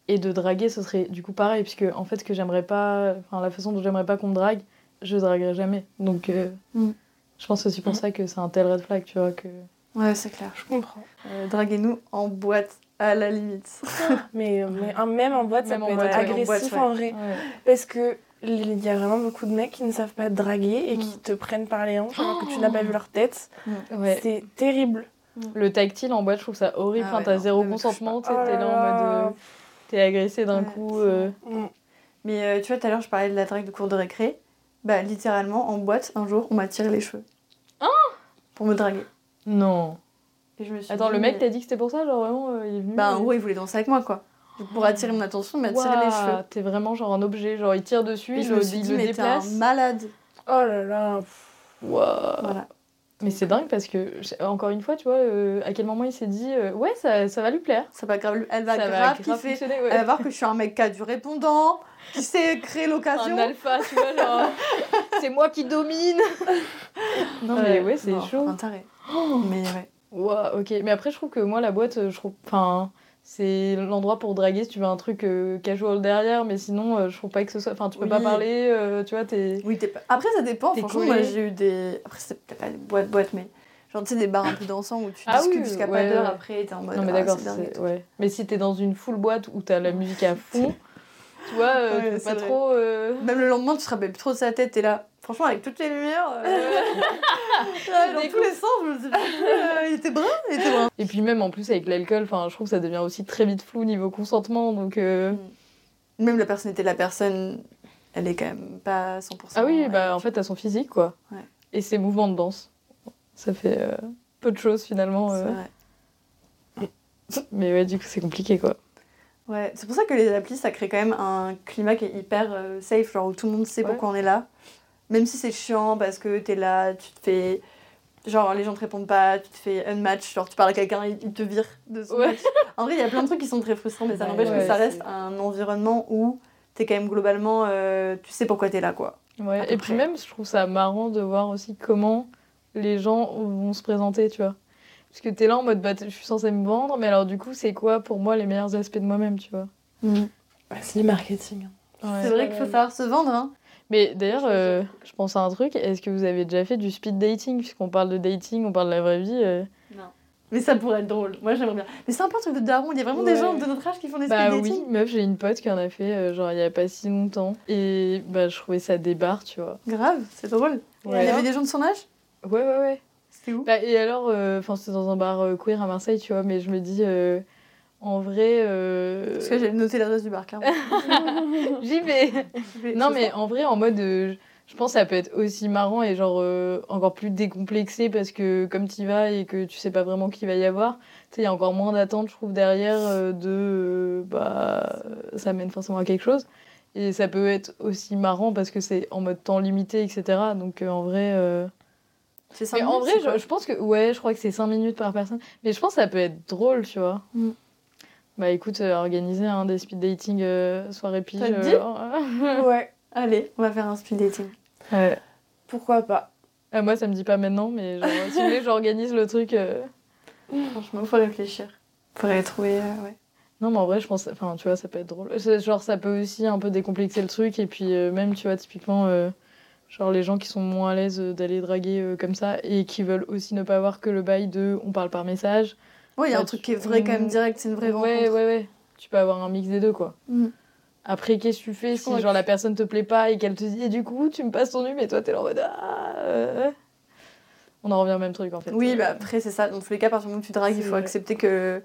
C: Et de draguer, ce serait du coup pareil, puisque en fait, ce que j'aimerais pas, enfin, la façon dont j'aimerais pas qu'on me drague, je draguerai jamais. Donc, euh,
A: Mm.
C: je pense aussi pour ça que c'est un tel red flag, tu vois. Que...
A: Ouais, c'est clair.
D: Je comprends.
A: Euh, Draguez-nous en boîte, à la limite.
D: Mais, mais un- même en boîte, ça
C: Même en
D: peut
C: boîte,
D: être
C: ouais, en
D: agressif
A: boîte, ouais.
D: en vrai.
C: Ouais.
D: Parce que il y a vraiment beaucoup de mecs qui ne savent pas draguer et qui te prennent par les hanches alors que tu n'as pas vu leur tête.
C: Ouais.
D: C'est terrible.
C: Le tactile en boîte, je trouve ça horrible.
A: Ah
C: Enfin, t'as zéro consentement,
D: Oh
C: t'es
D: là
C: là en mode. euh, T'es agressé d'un
A: Ouais,
C: coup. euh,
D: Mm.
A: Mais euh, tu vois, tout à l'heure, je parlais de la drague de cours de récré. Bah, littéralement, en boîte, un jour, on m'a tiré les cheveux. Pour me draguer.
C: Non.
A: Et je me suis
C: Attends,
A: dit,
C: le mec
A: mais-
C: t'a dit que c'était pour ça, genre vraiment, euh, il est venu.
A: Bah, en
C: euh,
A: gros, il voulait danser avec moi, quoi. Donc, pour attirer mon attention, il m'a tiré les cheveux.
C: T'es vraiment genre un objet, genre il tire dessus,
A: Et
C: il
A: je me suis dit,
C: le
A: mais t'es un
C: déplace.
A: malade.
D: Oh là là.
C: Ouah.
A: Voilà.
C: Mais c'est dingue parce que, encore une fois, tu vois, euh, à quel moment il s'est dit, euh, ouais, ça, ça va lui plaire.
A: Ça va grave, elle va
C: ça
A: grave, kiffer.
C: fonctionner, ouais.
A: Elle va voir que je suis un mec qui a du répondant, qui sait créer l'occasion.
C: Un alpha, tu vois, genre, (laughs) c'est moi qui domine. non, mais ouais, c'est chaud.
A: Un taré. Mais ouais.
C: Ouah, ok. Mais après, je trouve que moi, la boîte, je trouve. Enfin, c'est l'endroit pour draguer si tu veux un truc euh, casual derrière, mais sinon, euh, je trouve pas que ce soit. Enfin, tu peux
A: Oui.
C: pas parler, euh, tu vois, t'es.
A: Oui, t'es pas... Après, ça dépend. Franchement, moi, j'ai eu des. Après, c'est peut-être pas des boîtes, boîtes, mais. Genre, tu sais, des bars un peu dansants où tu
C: Ah
A: discutes
C: oui,
A: jusqu'à
C: ouais,
A: pas d'heure
C: ouais.
A: après, t'es en mode.
C: Non, mais
A: ah,
C: d'accord,
A: c'est
C: ouais. Mais si t'es dans une full boîte où t'as la (laughs) musique à fond, tu vois, euh, tu peux pas
A: vrai.
C: trop.
A: Même le lendemain, tu te rappelles plus trop de sa tête, t'es là. Franchement, avec toutes les lumières. euh, (laughs) ouais, dans
C: Des
A: tous les sens, je me suis dit, euh, il était brun, il était brun.
C: Et puis même en plus avec l'alcool, enfin, je trouve que ça devient aussi très vite flou niveau consentement, donc. euh,
A: Même la personnalité de la personne, elle est quand même pas 100%.
C: Ah oui, bah en fait, à son physique, quoi.
A: Ouais.
C: Et ses mouvements de danse. Ça fait euh, peu de choses finalement. euh.
A: vrai.
C: Mais ouais, du coup, c'est compliqué, quoi.
A: Ouais, c'est pour ça que les applis, ça crée quand même un climat qui est hyper euh, safe, genre où tout le monde sait
C: Ouais.
A: pourquoi on est là. Même si c'est chiant parce que t'es là, tu te fais. Genre, les gens te répondent pas, tu te fais unmatch, genre tu parles à quelqu'un, il il te vire de son
C: Ouais.
A: match. En vrai, il y a plein de trucs qui sont très frustrants, mais ça n'empêche
C: ouais,
A: que ça reste un environnement où t'es quand même globalement. euh, tu sais pourquoi t'es là, quoi.
C: Ouais. Et puis même, je trouve ça marrant de voir aussi comment les gens vont se présenter, tu vois. Parce que t'es là en mode, bah, je suis censée me vendre, mais alors du coup, c'est quoi pour moi les meilleurs aspects de moi-même, tu vois.
D: Bah, c'est du marketing.
C: Ouais.
A: C'est vrai qu'il faut savoir se vendre, hein.
C: Mais d'ailleurs, euh, je pense à un truc, est-ce que vous avez déjà fait du speed dating? Puisqu'on parle de dating, on parle de la vraie vie. euh.
A: Mais ça pourrait être drôle, moi j'aimerais bien. Mais c'est un peu un truc de daron, il y a vraiment des
D: Ouais.
A: gens de notre âge qui font des
C: Bah
A: speed
C: oui,
A: dating.
C: meuf, j'ai une pote qui en a fait, euh, genre, il y a pas si longtemps. Et bah, je trouvais ça débarre, tu vois.
A: Grave, c'est drôle. Il y avait des gens de son âge?
C: Ouais, ouais, ouais.
A: C'était où
C: Bah, et alors, euh, enfin, c'était dans un bar euh, queer à Marseille, tu vois, mais je me dis, euh, en vrai. euh,
A: Parce que j'ai noté l'adresse du bar. (laughs)
C: J'y vais. Non, mais en vrai, en mode. euh, je pense que ça peut être aussi marrant et genre euh, encore plus décomplexé parce que comme tu vas et que tu sais pas vraiment qui va y avoir, tu sais, il y a encore moins d'attente, je trouve, derrière euh, de. euh, bah. ça mène forcément à quelque chose. Et ça peut être aussi marrant parce que c'est en mode temps limité, etc. Donc euh, en vrai. euh,
A: C'est
C: Mais en vrai, je pense que. Ouais, je crois que c'est 5 minutes par personne. Mais je pense que ça peut être drôle, tu vois.
A: Mm.
C: Bah écoute, euh, organiser un des speed dating euh, soirée pige.
A: Ça te dit
C: euh, (laughs)
D: Ouais,
A: Allez, on va faire un speed dating.
C: ouais.
D: pourquoi pas?
C: Ah, moi, ça me dit pas maintenant, mais genre, si vous voulez, j'organise le truc. euh.
A: Franchement, faut réfléchir. Faudrait trouver, euh, ouais.
C: Non, mais en vrai, je pense. Enfin, tu vois, ça peut être drôle. Genre, ça peut aussi un peu décomplexer le truc. Et puis, euh, même, tu vois, typiquement, euh, genre, les gens qui sont moins à l'aise euh, d'aller draguer euh, comme ça et qui veulent aussi ne pas avoir que le bail de on parle par message.
A: Ouais, il y a un truc qui est vrai quand même direct, c'est une vraie
C: ouais,
A: rencontre.
C: ouais, ouais. Tu peux avoir un mix des deux, quoi.
A: Mm.
C: Après, qu'est-ce que tu fais si genre la personne te plaît pas et qu'elle te dit et du coup tu me passes ton nu mais toi t'es là en mode ah euh. on en revient au même truc en fait.
A: Oui,
C: Euh,
A: bah après, c'est ça. Dans tous les cas, à partir du moment où tu dragues, il faut
D: vrai.
A: accepter que.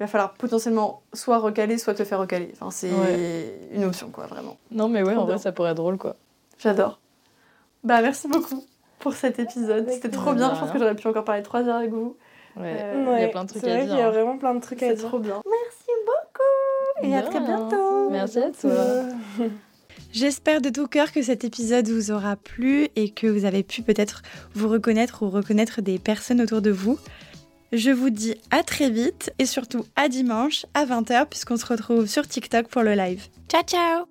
A: Il va falloir potentiellement soit recaler, soit te faire recaler. Enfin, c'est
C: Ouais.
A: une option, quoi, vraiment.
C: Non mais ouais
A: Trop
C: en vrai ça pourrait être drôle quoi.
A: J'adore. Bah, merci beaucoup pour cet épisode. C'était trop bien. Je pense que j'aurais pu encore parler trois heures avec vous.
C: Ouais.
A: Euh,
C: Il y a plein de trucs
D: c'est
C: à
D: vrai
C: dire,
D: qu'il y a
C: hein.
D: vraiment plein de trucs à
A: C'est
D: dire.
A: trop bien. Merci beaucoup. Et à très bientôt.
C: Merci à toi. (laughs)
A: J'espère de tout cœur que cet épisode vous aura plu et que vous avez pu peut-être vous reconnaître ou reconnaître des personnes autour de vous. Je vous dis à très vite et surtout à dimanche à 20h puisqu'on se retrouve sur TikTok pour le live. Ciao ciao